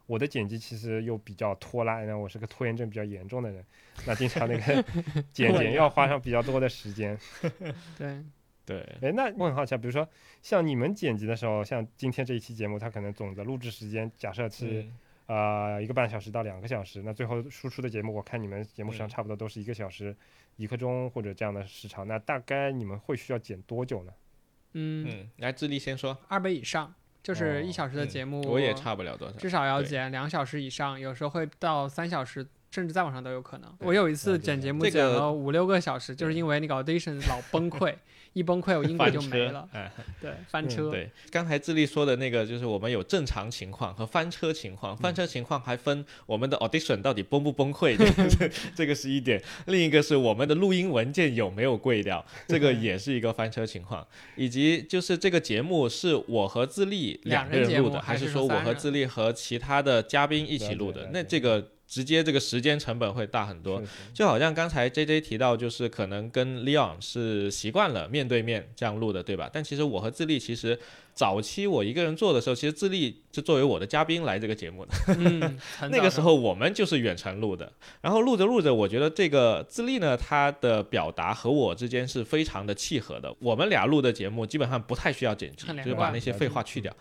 我的剪辑其实又比较拖拉，那我是个拖延症比较严重的人，那经常那个 剪剪要。花上比较多的时间。对，对，哎，那我很好奇啊，比如说像你们剪辑的时候，像今天这一期节目，它可能总的录制时间假设是嗯呃一个半小时到两个小时，那最后输出的节目，我看你们节目时长嗯差不多都是一个小时一刻钟或者这样的时长，那大概你们会需要剪多久呢？嗯，嗯，来智利先说，二倍以上，就是一哦小时的嗯节目，我也差不了多少，至少要剪两小时以上，有时候会到三小时，甚至再往上都有可能。我有一次剪节目剪了五六个小时，就是因为那个 audition 老崩溃，一崩溃我音轨就没了，，哎，对，翻嗯车。对，刚才智利说的那个，就是我们有正常情况和翻车情况，翻车情况还分我们的 audition 到底崩不崩溃，这个是这个是一点；另一个是我们的录音文件有没有跪掉，这个也是一个翻车情况，以及就是这个节目是我和智利两个人录的，还是说我和智利和其他的嘉宾一起录的那这个直接这个时间成本会大很多。就好像刚才 J J 提到，就是可能跟 Leon 是习惯了面对面这样录的，对吧？但其实我和智利其实早期我一个人做的时候，其实智利就作为我的嘉宾来这个节目 的。那个时候我们就是远程录的，然后录着录着，我觉得这个智利呢，他的表达和我之间是非常的契合的。我们俩录的节目基本上不太需要剪辑，就是把那些废话去掉。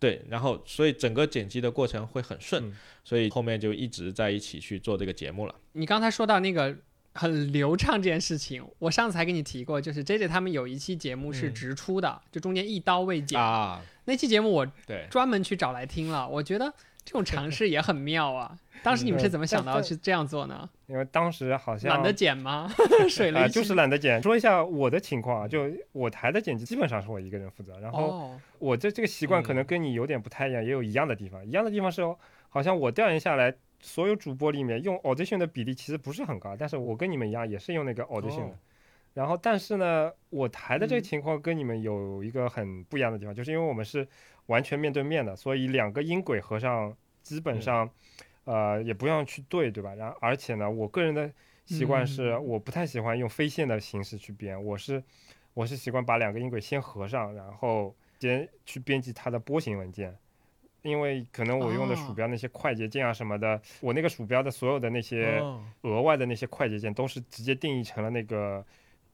对，然后所以整个剪辑的过程会很顺，嗯所以后面就一直在一起去做这个节目了。你刚才说到那个很流畅这件事情，我上次还跟你提过，就是 J J 他们有一期节目是嗯直出的，就中间一刀未剪。啊，那期节目我对，专门去找来听了，我觉得这种尝 试也很妙啊！当时你们是怎么想到但去这样做呢？因为当时好像懒得剪吗？水啊、了就是懒得剪。说一下我的情况啊，就我台的剪辑基本上是我一个人负责，然后哦，我这这个习惯可能嗯跟你有点不太一样，也有一样的地方。一样的地方是，好像我调研下来，所有主播里面用 Audition 的比例其实不是很高，但是我跟你们一样，也是用那个 Audition 的。哦然后，但是呢，我台的这个嗯情况跟你们有一个很不一样的地方，就是因为我们是完全面对面的，所以两个音轨合上，基本嗯上，呃，也不用去对，对吧？然后，而且呢，我个人的习惯是，嗯我不太喜欢用飞线的形式去编，我是我是习惯把两个音轨先合上，然后先去编辑它的波形文件。因为可能我用的鼠哦标那些快捷键啊什么的，我那个鼠标的所有的那些哦额外的那些快捷键都是直接定义成了那个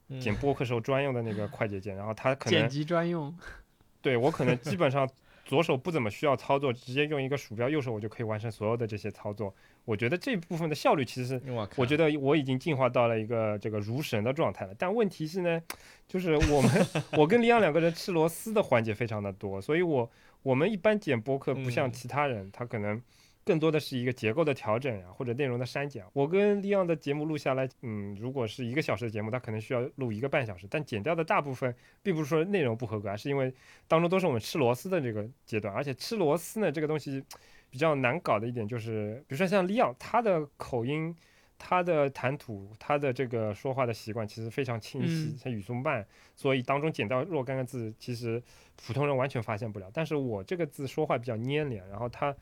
嗯剪播客时候专用的那个快捷键，然后它可能剪辑专用。对我可能基本上左手不怎么需要操作，直接用一个鼠标，右手我就可以完成所有的这些操作。我觉得这部分的效率其实是，我我觉得得我已经进化到了一个这个如神的状态了。但问题是呢，就是我们 我跟李阳两个人吃螺丝的环节非常的多，所以我我们一般剪播客不像嗯其他人，他可能。更多的是一个结构的调整呀、或者内容的删减。我跟利昂的节目录下来，嗯，如果是一个小时的节目，他可能需要录一个半小时，但剪掉的大部分并不是说内容不合格，而是因为当中都是我们吃螺丝的这个阶段，而且吃螺丝呢，这个东西比较难搞的一点就是，比如说像利昂，他的口音。他的谈吐，他的这个说话的习惯其实非常清晰嗯，像语速慢，所以当中剪掉若干个字，其实普通人完全发现不了。但是我这个字说话比较粘连，然后他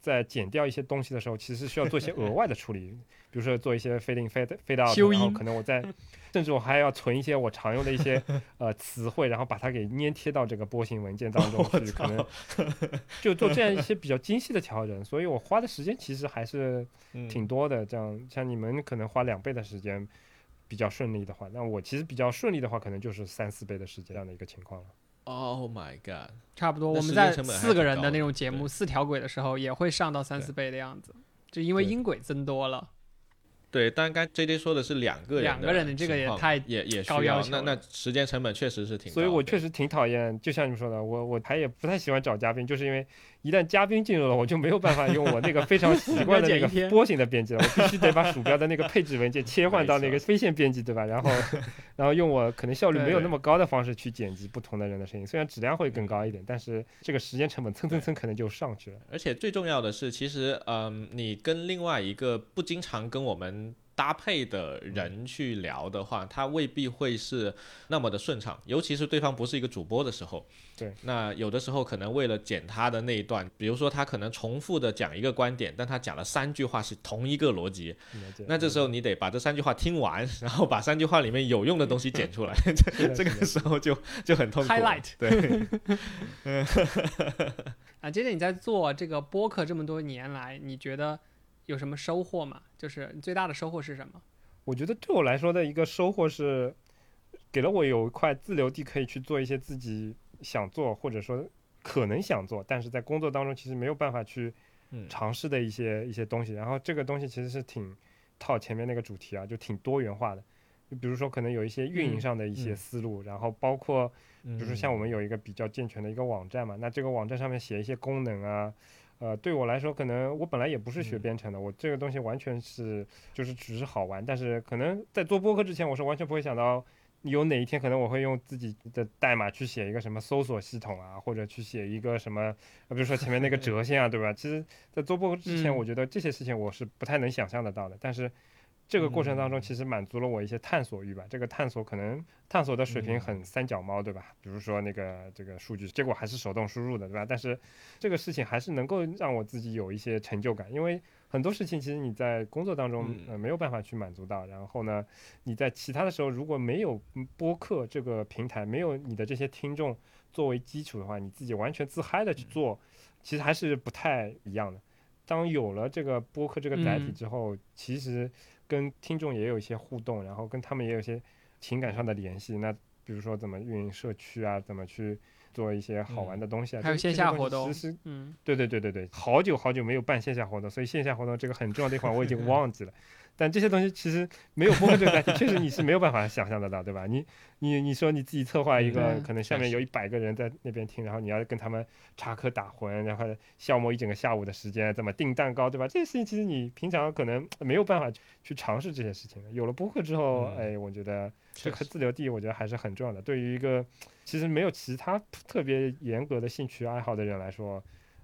在剪掉一些东西的时候，其实是需要做一些额外的处理，比如说做一些 fade in fade fade out，然后可能我在，甚至我还要存一些我常用的一些呃词汇，然后把它给粘贴到这个波形文件当中去，可能就做这样一些比较精细的调整。所以我花的时间其实还是嗯挺多的。这样像你们可能花两倍的时间。比较顺利的话，那我其实比较顺利的话，可能就是三四倍的时间这样的一个情况了。Oh my god！差不多，我们在四个人的那种节目，四条轨的时候也会上到三四倍的样子，就因为音轨增多了。对，但刚 J J 说的是两个人两个人的这个也太也也需高要求那那时间成本确实是挺高。所以我确实挺讨厌，就像你们说的，我我还也不太喜欢找嘉宾，就是因为一旦嘉宾进入了，我就没有办法用我那个非常习惯的那个 波形的编辑了，我必须得把鼠标的那个配置文件切换到那个 非线编辑，对吧？然后 然后用我可能效率没有那么高的方式去剪辑不同的人的声音，虽然质量会更高一点，但是这个时间成本蹭蹭蹭可能就上去了。而且最重要的是，其实嗯，你跟另外一个不经常跟我们搭配的人去聊的话，他未必会是那么的顺畅，尤其是对方不是一个主播的时候。对，那有的时候可能为了剪他的那一段，比如说他可能重复的讲一个观点，但他讲了三句话是同一个逻辑，那这时候你得把这三句话听完，然后把三句话里面有用的东西剪出来，这 这个时候就就很痛苦。Highlight 对，啊，接着你在做这个播客这么多年来，你觉得有什么收获吗？就是你最大的收获是什么？我觉得对我来说的一个收获是，给了我有一块自留地，可以去做一些自己想做或者说可能想做，但是在工作当中其实没有办法去嗯尝试的一些一些东西。然后这个东西其实是挺套前面那个主题啊，就挺多元化的。就比如说可能有一些运营嗯上的一些嗯思路，然后包括比比如说像我们有一个比较健全的一个网站嘛，那这个网站上面写一些功能啊，呃，对我来说，可能我本来也不是学嗯编程的，我这个东西完全是就是只是好玩，但是可能在做播客之前，我是完全不会想到有哪一天可能我会用自己的代码去写一个什么搜索系统啊，或者去写一个什么，呃比如说前面那个 折线啊，对吧？其实，在做播客之前，嗯我觉得这些事情我是不太能想象得到的，但是。这个过程当中，嗯其实满足了我一些探索欲吧。这个探索可能探索的水平嗯很三脚猫，对吧？比如说那个这个数据，结果还是手动输入的，对吧？但是这个事情还是能够让我自己有一些成就感，因为很多事情其实你在工作当中嗯呃没有办法去满足到。然后呢，你在其他的时候如果没有嗯播客这个平台，没有你的这些听众作为基础的话，你自己完全自嗨的去做，其实还是不太一样的。当有了这个播客这个载体嗯之后，其实跟听众也有一些互动，然后跟他们也有一些情感上的联系。那比如说怎么运营社区啊，怎么去做一些好玩的东西啊，还有线下活动其实嗯，对对对对对，好久好久没有办线下活动，所以线下活动这个很重要的一环我已经忘记了。但这些东西其实没有播客这个载体，确实你是没有办法想象得到，对吧？你你你说你自己策划一个，嗯可能下面有一百个人在那边听，然后你要跟他们插科打诨，然后消磨一整个下午的时间，怎么订蛋糕，对吧？这些事情其实你平常可能没有办法去尝试这些事情的。有了播客之后，嗯哎，我觉得这个自留地，我觉得还是很重要的。对于一个其实没有其他特别严格的兴趣爱好的人来说，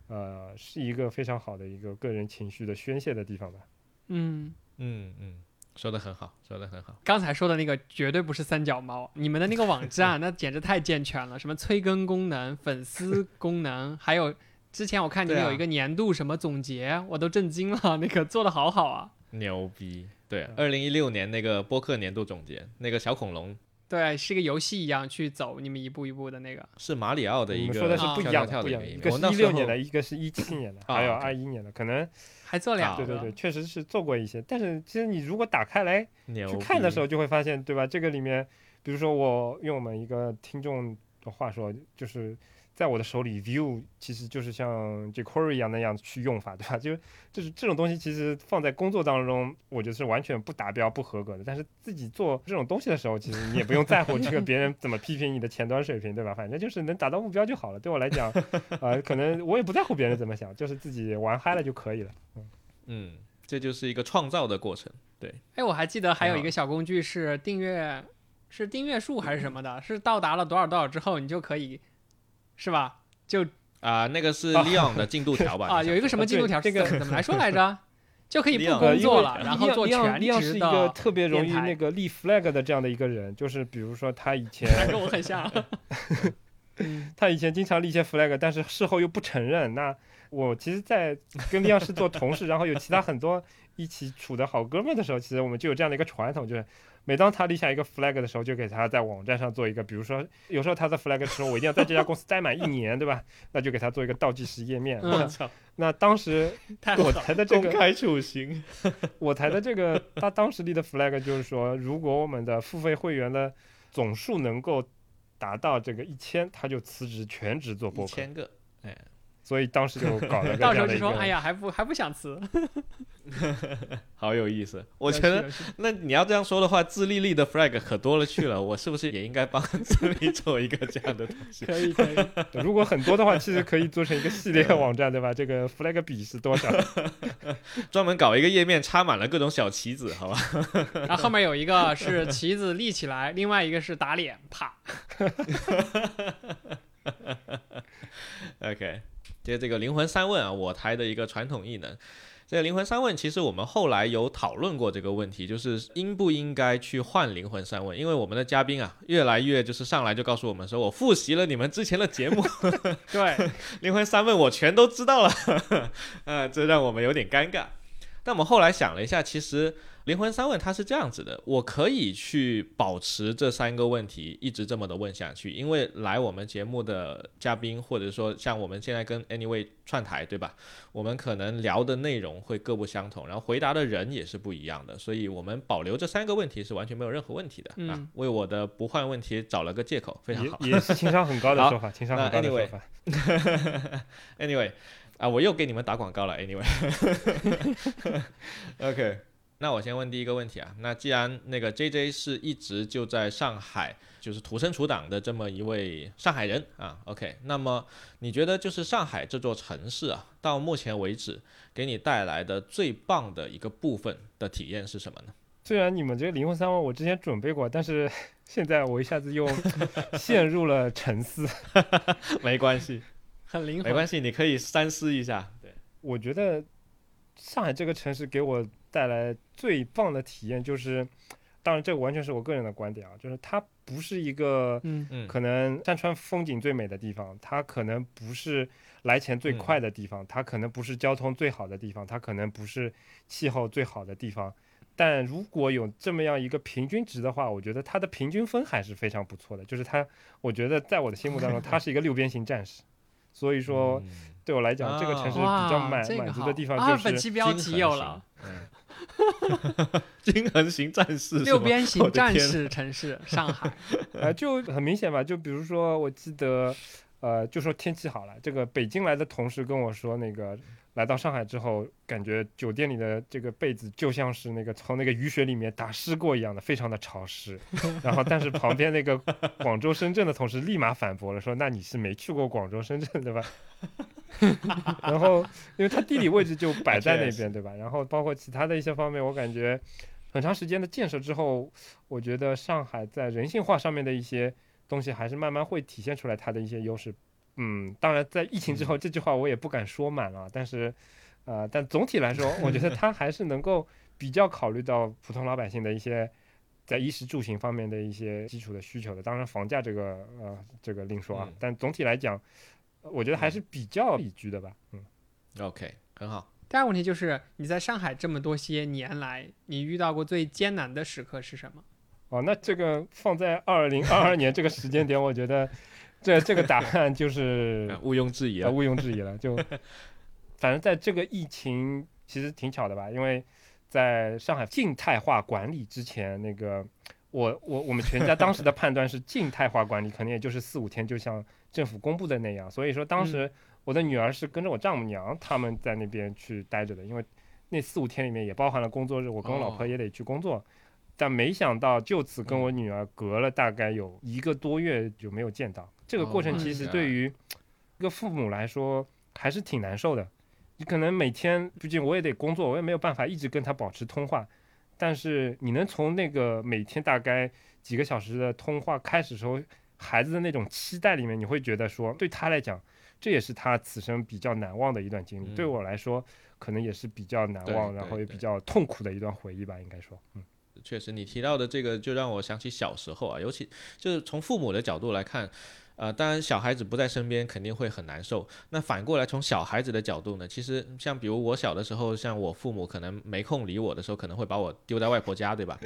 呃，是一个非常好的一个个人情绪的宣泄的地方吧。嗯，嗯嗯，说的很好，说的很好。刚才说的那个绝对不是三脚猫，你们的那个网站 那简直太健全了，什么催更功能、粉丝功能，还有之前我看你们有一个年度什么总结，我都震惊了，那个做的好好啊。牛逼！对，二零一六年那个播客年度总结，那个小恐龙对，是一个游戏一样去走，你们一步一步的那个。是马里奥的一个我们说的是不一样的，跳跳不一样一一个是一六年的，一个是一七年的，啊还有二一年的，可能还做两个，对对对，确实是做过一些。但是其实你如果打开来去看的时，候，就会发现，对吧？这个里面，比如说我用我们一个听众的话说，就是在我的手里，view 其实就是像 jQuery 一样那样去用法，对吧？就就是这种东西，其实放在工作当中，我觉得是完全不达标、不合格的。但是自己做这种东西的时候，其实你也不用在乎这个别人怎么批评你的前端水平，对吧？反正就是能达到目标就好了。对我来讲，呃，可能我也不在乎别人怎么想，就是自己玩嗨了就可以了。嗯，这就是一个创造的过程。对，哎，我还记得还有一个小工具是订阅，是订阅数还是什么的，是到达了多少多少之后，你就可以，是吧？就啊、那个是啊 Leon 的进度条吧？啊，有一个什么进度条，这个怎么来说 来着？就可以不工作了，然后做利昂全利昂是一职的个特别容易那个立 flag 的这样的一个人，就是比如说他以前 还跟我很像。嗯，他以前经常立一些 flag，但是事后又不承认。那我其实，在跟利昂是做同事，然后有其他很多一起处的好哥们的时候，其实我们就有这样的一个传统，就是每当他立下一个 flag 的时候，就给他在网站上做一个，比如说有时候他的 flag 的时候我一定要在这家公司待满一年，对吧？那就给他做一个倒计时页面。嗯我操，那当时我。台的这个公开处刑。我台的这个，他当时立的 flag 就是说，如果我们的付费会员的总数能够达到这个一千，他就辞职全职做播客。千个，所以当时就搞了个 到时候。就说，哎呀，还不还不想辞。好有意思。我觉得，那你要这样说的话，自立立的 flag 可多了去了。我是不是也应该帮自立做一个这样的东西？可以可以。如果很多的话，其实可以做成一个系列网站，对吧？这个 flag 比是多少？专门搞一个页面，插满了各种小旗子，好吧？然后后面有一个是旗子立起来，另外一个是打脸，啪。OK，接这个灵魂三问啊，我台的一个传统异能。这个灵魂三问，其实我们后来有讨论过这个问题，就是应不应该去换灵魂三问，因为我们的嘉宾啊，越来越就是上来就告诉我们说，我复习了你们之前的节目，对，灵魂三问我全都知道了，呃，这让我们有点尴尬。但我们后来想了一下，其实灵魂三问它是这样子的，我可以去保持这三个问题一直这么的问下去，因为来我们节目的嘉宾，或者说像我们现在跟 Anyway 串台，对吧？我们可能聊的内容会各不相同，然后回答的人也是不一样的，所以我们保留这三个问题是完全没有任何问题的、啊嗯。为我的不换问题找了个借口，非常好。也也是情商很高的说法，情商很高的说法。anyway，啊，我又给你们打广告了。Anyway，OK，、那我先问第一个问题啊。那既然那个 JJ 是一直就在上海，就是土生土长的这么一位上海人啊，OK，那么你觉得就是上海这座城市啊，到目前为止给你带来的最棒的一个部分的体验是什么呢？虽然你们这个灵魂三问我之前准备过，但是 现在我一下子又 陷入了沉思。没关系，很灵活。没关系，你可以三思一下。对，我觉得上海这个城市给我带来最棒的体验就是，当然这个完全是我个人的观点啊，就是它不是一个嗯嗯，可能山川风景最美的地方，它可能不是来钱最快的地方，它可能不是交通最好的地方，它可能不是气候最好的地方。但如果有这么样一个平均值的话，我觉得它的平均分还是非常不错的。就是它，我觉得在我的心目当中，它是一个六边形战士。所以说，嗯对我来讲，这个城市比，较满这个满足的地方啊，就是本期标题有了，嗯，均衡型战士六边形战士城市上海。呃，就很明显吧。就比如说，我记得，呃，就说天气好了，这个北京来的同事跟我说，那个来到上海之后，感觉酒店里的这个被子就像是那个从那个雨水里面打湿过一样的，非常的潮湿。然后，但是旁边那个广州、深圳的同事立马反驳了，说：“那你是没去过广州、深圳对吧？” 然后，因为它地理位置就摆在那边对吧？然后，包括其他的一些方面，我感觉很长时间的建设之后，我觉得上海在人性化上面的一些。东西还是慢慢会体现出来它的一些优势，嗯，当然在疫情之后这句话我也不敢说满了，但是，呃，但总体来说，我觉得 他还是能够比较考虑到普通老百姓的一些在衣食住行方面的一些基础的需求的。当然房价这个呃这个另说啊，但总体来讲，我觉得还是比较宜居的吧。嗯，OK，很好。第二个问题就是你在上海这么多些年来，你遇到过最艰难的时刻是什么？哦，那这个放在二零二二年这个时间点，我觉得这这个答案就是 毋庸置疑了，毋庸置疑了。就反正在这个疫情其实挺巧的吧，因为在上海静态化管理之前，那个我我我们全家当时的判断是静态化管理，可能也就是四五天，就像政府公布的那样。所以说当时我的女儿是跟着我丈母娘他们在那边去待着的，因为那四五天里面也包含了工作日，我跟我老婆也得去工作。但没想到，就此跟我女儿隔了大概有一个多月就没有见到。这个过程其实对于一个父母来说还是挺难受的。你可能每天，毕竟我也得工作，我也没有办法一直跟他保持通话。但是你能从那个每天大概几个小时的通话开始时候，孩子的那种期待里面，你会觉得说，对他来讲，这也是他此生比较难忘的一段经历。对我来说，可能也是比较难忘，然后也比较痛苦的一段回忆吧，应该说，嗯。确实，你提到的这个就让我想起小时候啊，尤其就是从父母的角度来看。呃，当然，小孩子不在身边肯定会很难受。那反过来，从小孩子的角度呢？其实像比如我小的时候，像我父母可能没空理我的时候，可能会把我丢在外婆家，对吧？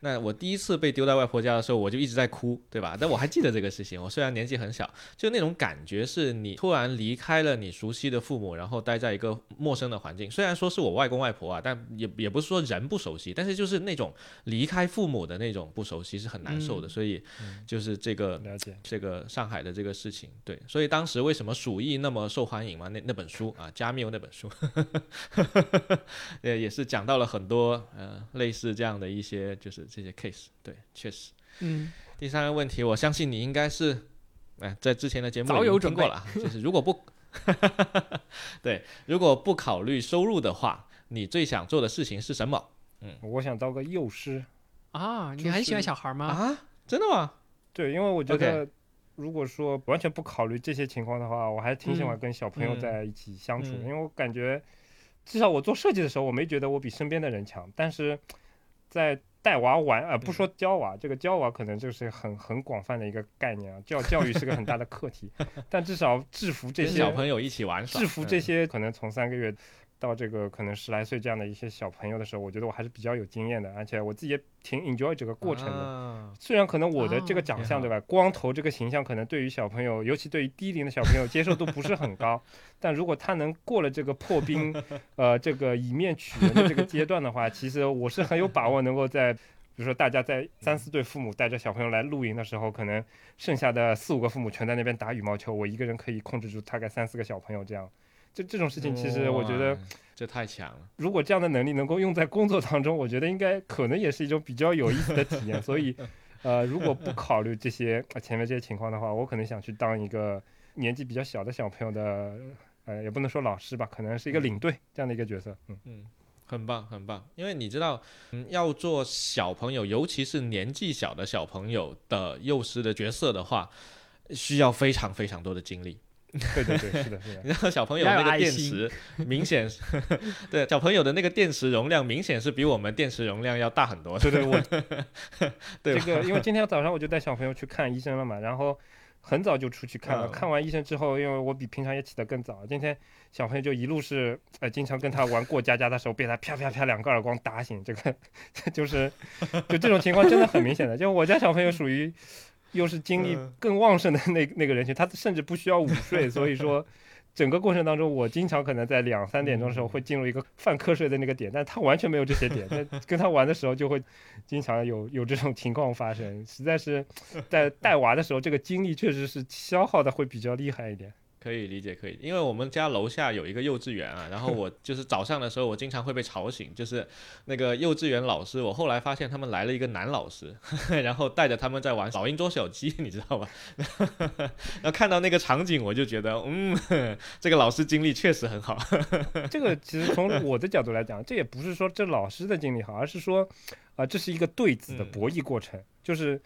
那我第一次被丢在外婆家的时候，我就一直在哭，对吧？但我还记得这个事情。我虽然年纪很小，就那种感觉是你突然离开了你熟悉的父母，然后待在一个陌生的环境。虽然说是我外公外婆啊，但也也不是说人不熟悉，但是就是那种离开父母的那种不熟悉是很难受的。所以就是这个这个上海。的这个事情，对，所以当时为什么鼠疫那么受欢迎嘛？那那本书啊，加缪那本书，呃，也是讲到了很多呃类似这样的一些就是这些 case，对，确实，嗯。第三个问题，我相信你应该是哎在之前的节目早有听过了，就是如果不，对，如果不考虑收入的话，你最想做的事情是什么？嗯，我想当个幼师啊，你很喜欢小孩吗？啊，真的吗？对，因为我觉得。如果说完全不考虑这些情况的话，我还是挺喜欢跟小朋友在一起相处的，因为我感觉，至少我做设计的时候，我没觉得我比身边的人强。但是在带娃玩，呃，不说教娃，这个教娃可能就是很很广泛的一个概念啊，教教育是个很大的课题。但至少制服这些小朋友一起玩，制服这些可能从三个月。到这个可能十来岁这样的一些小朋友的时候，我觉得我还是比较有经验的，而且我自己也挺 enjoy 这个过程的。虽然可能我的这个长相对吧，光头这个形象可能对于小朋友，尤其对于低龄的小朋友接受度不是很高。但如果他能过了这个破冰，呃，这个以面取人的这个阶段的话，其实我是很有把握能够在，比如说大家在三四对父母带着小朋友来露营的时候，可能剩下的四五个父母全在那边打羽毛球，我一个人可以控制住大概三四个小朋友这样。这这种事情，其实我觉得这太强了。如果这样的能力能够用在工作当中，我觉得应该可能也是一种比较有意思的体验。所以，呃，如果不考虑这些前面这些情况的话，我可能想去当一个年纪比较小的小朋友的，呃，也不能说老师吧，可能是一个领队这样的一个角色。嗯嗯，很棒很棒。因为你知道，嗯，要做小朋友，尤其是年纪小的小朋友的幼师的角色的话，需要非常非常多的精力。对对对，是的，是的。然后小朋友那个电池明显，对小朋友的那个电池容量明显是比我们电池容量要大很多。对对，我 对这个，因为今天早上我就带小朋友去看医生了嘛，然后很早就出去看了。看完医生之后，因为我比平常也起得更早，今天小朋友就一路是呃，经常跟他玩过家家的时候，被他啪啪啪两个耳光打醒。这个就是就这种情况真的很明显的，就我家小朋友属于。又是精力更旺盛的那 那个人群，他甚至不需要午睡，所以说整个过程当中，我经常可能在两三点钟的时候会进入一个犯瞌睡的那个点，但他完全没有这些点。在跟他玩的时候，就会经常有有这种情况发生。实在是在带娃的时候，这个精力确实是消耗的会比较厉害一点。可以理解，可以，因为我们家楼下有一个幼稚园啊，然后我 就是早上的时候，我经常会被吵醒，就是那个幼稚园老师，我后来发现他们来了一个男老师，然后带着他们在玩老鹰捉小鸡，你知道吧？然后看到那个场景，我就觉得，嗯，这个老师精力确实很好。这个其实从我的角度来讲，这也不是说这老师的精力好，而是说，啊，这是一个对子的博弈过程，就是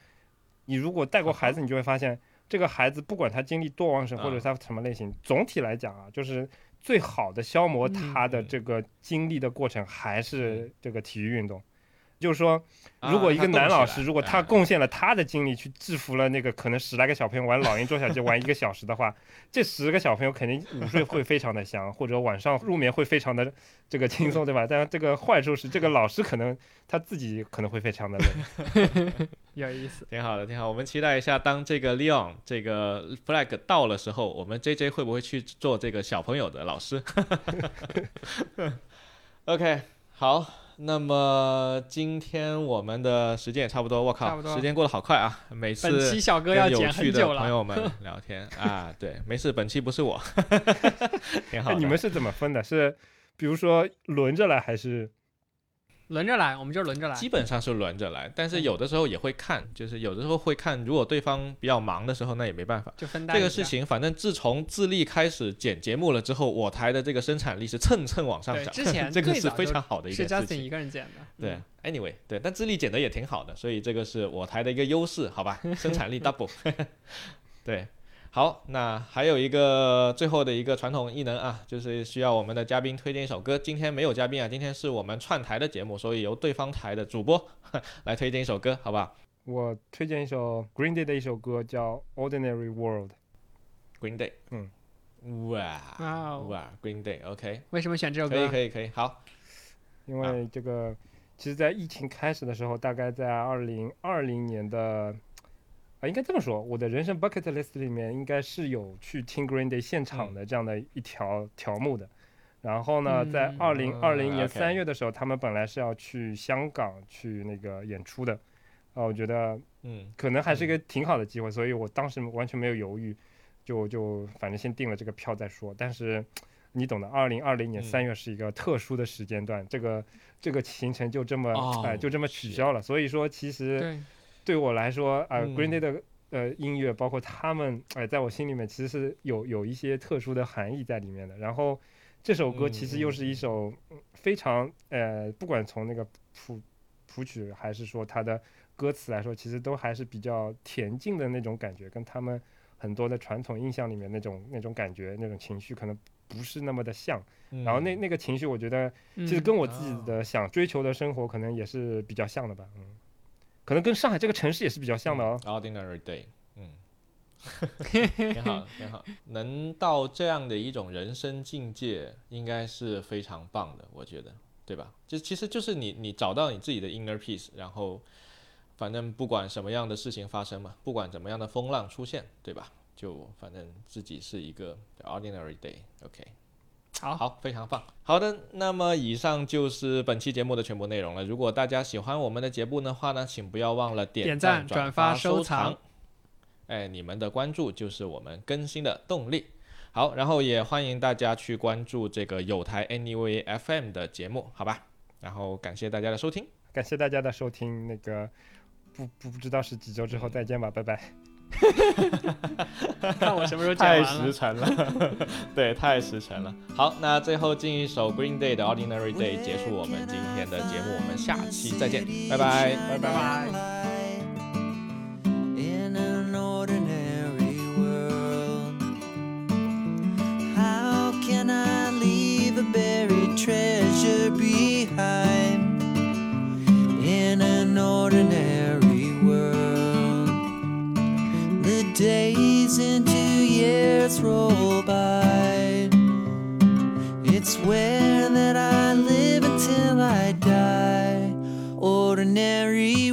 你如果带过孩子，你就会发现。这个孩子不管他经历多旺盛，或者他什么类型，总体来讲啊，就是最好的消磨他的这个精力的过程，还是这个体育运动。就是说，如果一个男老师，如果他贡献了他的精力去制服了那个可能十来个小朋友玩老鹰捉小鸡玩一个小时的话，这十个小朋友肯定午睡会非常的香，或者晚上入眠会非常的这个轻松，对吧？但这个坏处是，这个老师可能他自己可能会非常的累。有意思，挺好的，挺好。我们期待一下，当这个 Leon 这个 flag 到了时候，我们 JJ 会不会去做这个小朋友的老师？OK，好。那么今天我们的时间也差不多，我靠，时间过得好快啊！每次本期小哥要剪很久了朋友们聊天啊，对，没事，本期不是我，挺好。你们是怎么分的？是比如说轮着来还是？轮着来，我们就轮着来。基本上是轮着来，但是有的时候也会看，就是有的时候会看，如果对方比较忙的时候，那也没办法。就分这个事情，反正自从自立开始剪节目了之后，我台的这个生产力是蹭蹭往上涨。之前 这个是非常好的一件事情。一个人剪的。对，anyway，对，但自立剪的也挺好的，所以这个是我台的一个优势，好吧？生产力 double。对。好，那还有一个最后的一个传统异能啊，就是需要我们的嘉宾推荐一首歌。今天没有嘉宾啊，今天是我们串台的节目，所以由对方台的主播来推荐一首歌，好吧？我推荐一首 Green Day 的一首歌，叫《Ordinary World》。Green Day，嗯，哇哇，Green Day，OK。为什么选这首歌？可以可以可以，好。因为这个，其实，在疫情开始的时候，大概在二零二零年的。啊，应该这么说，我的人生 bucket list 里面应该是有去听 Green Day 现场的这样的一条条目的。然后呢，在二零二零年三月的时候，他们本来是要去香港去那个演出的。啊，我觉得，嗯，可能还是一个挺好的机会，所以我当时完全没有犹豫，就就反正先订了这个票再说。但是你懂的，二零二零年三月是一个特殊的时间段，这个这个行程就这么哎就这么取消了。所以说，其实。对我来说啊，Green Day 的呃音乐，包括他们，哎，在我心里面其实是有有一些特殊的含义在里面的。然后这首歌其实又是一首非常呃，不管从那个谱谱曲还是说它的歌词来说，其实都还是比较恬静的那种感觉，跟他们很多的传统印象里面那种那种感觉、那种情绪可能不是那么的像。然后那那个情绪，我觉得其实跟我自己的想追求的生活可能也是比较像的吧，嗯。可能跟上海这个城市也是比较像的哦。Ordinary day，嗯，挺好，挺好。能到这样的一种人生境界，应该是非常棒的，我觉得，对吧？就其实就是你，你找到你自己的 inner peace，然后，反正不管什么样的事情发生嘛，不管怎么样的风浪出现，对吧？就反正自己是一个 ordinary day，OK。好好，非常棒。好的，那么以上就是本期节目的全部内容了。如果大家喜欢我们的节目的话呢，请不要忘了点赞、转发、收藏。哎，你们的关注就是我们更新的动力。好，然后也欢迎大家去关注这个有台 Anyway FM 的节目，好吧？然后感谢大家的收听，感谢大家的收听。那个不不不知道是几周之后再见吧，拜拜。看我什么时候讲太实诚了，对，太实诚了。好，那最后进一首 Green Day 的 Ordinary Day 结束我们今天的节目，我们下期再见，拜拜，拜拜拜。days into years roll by. It's where that I live until I die. Ordinary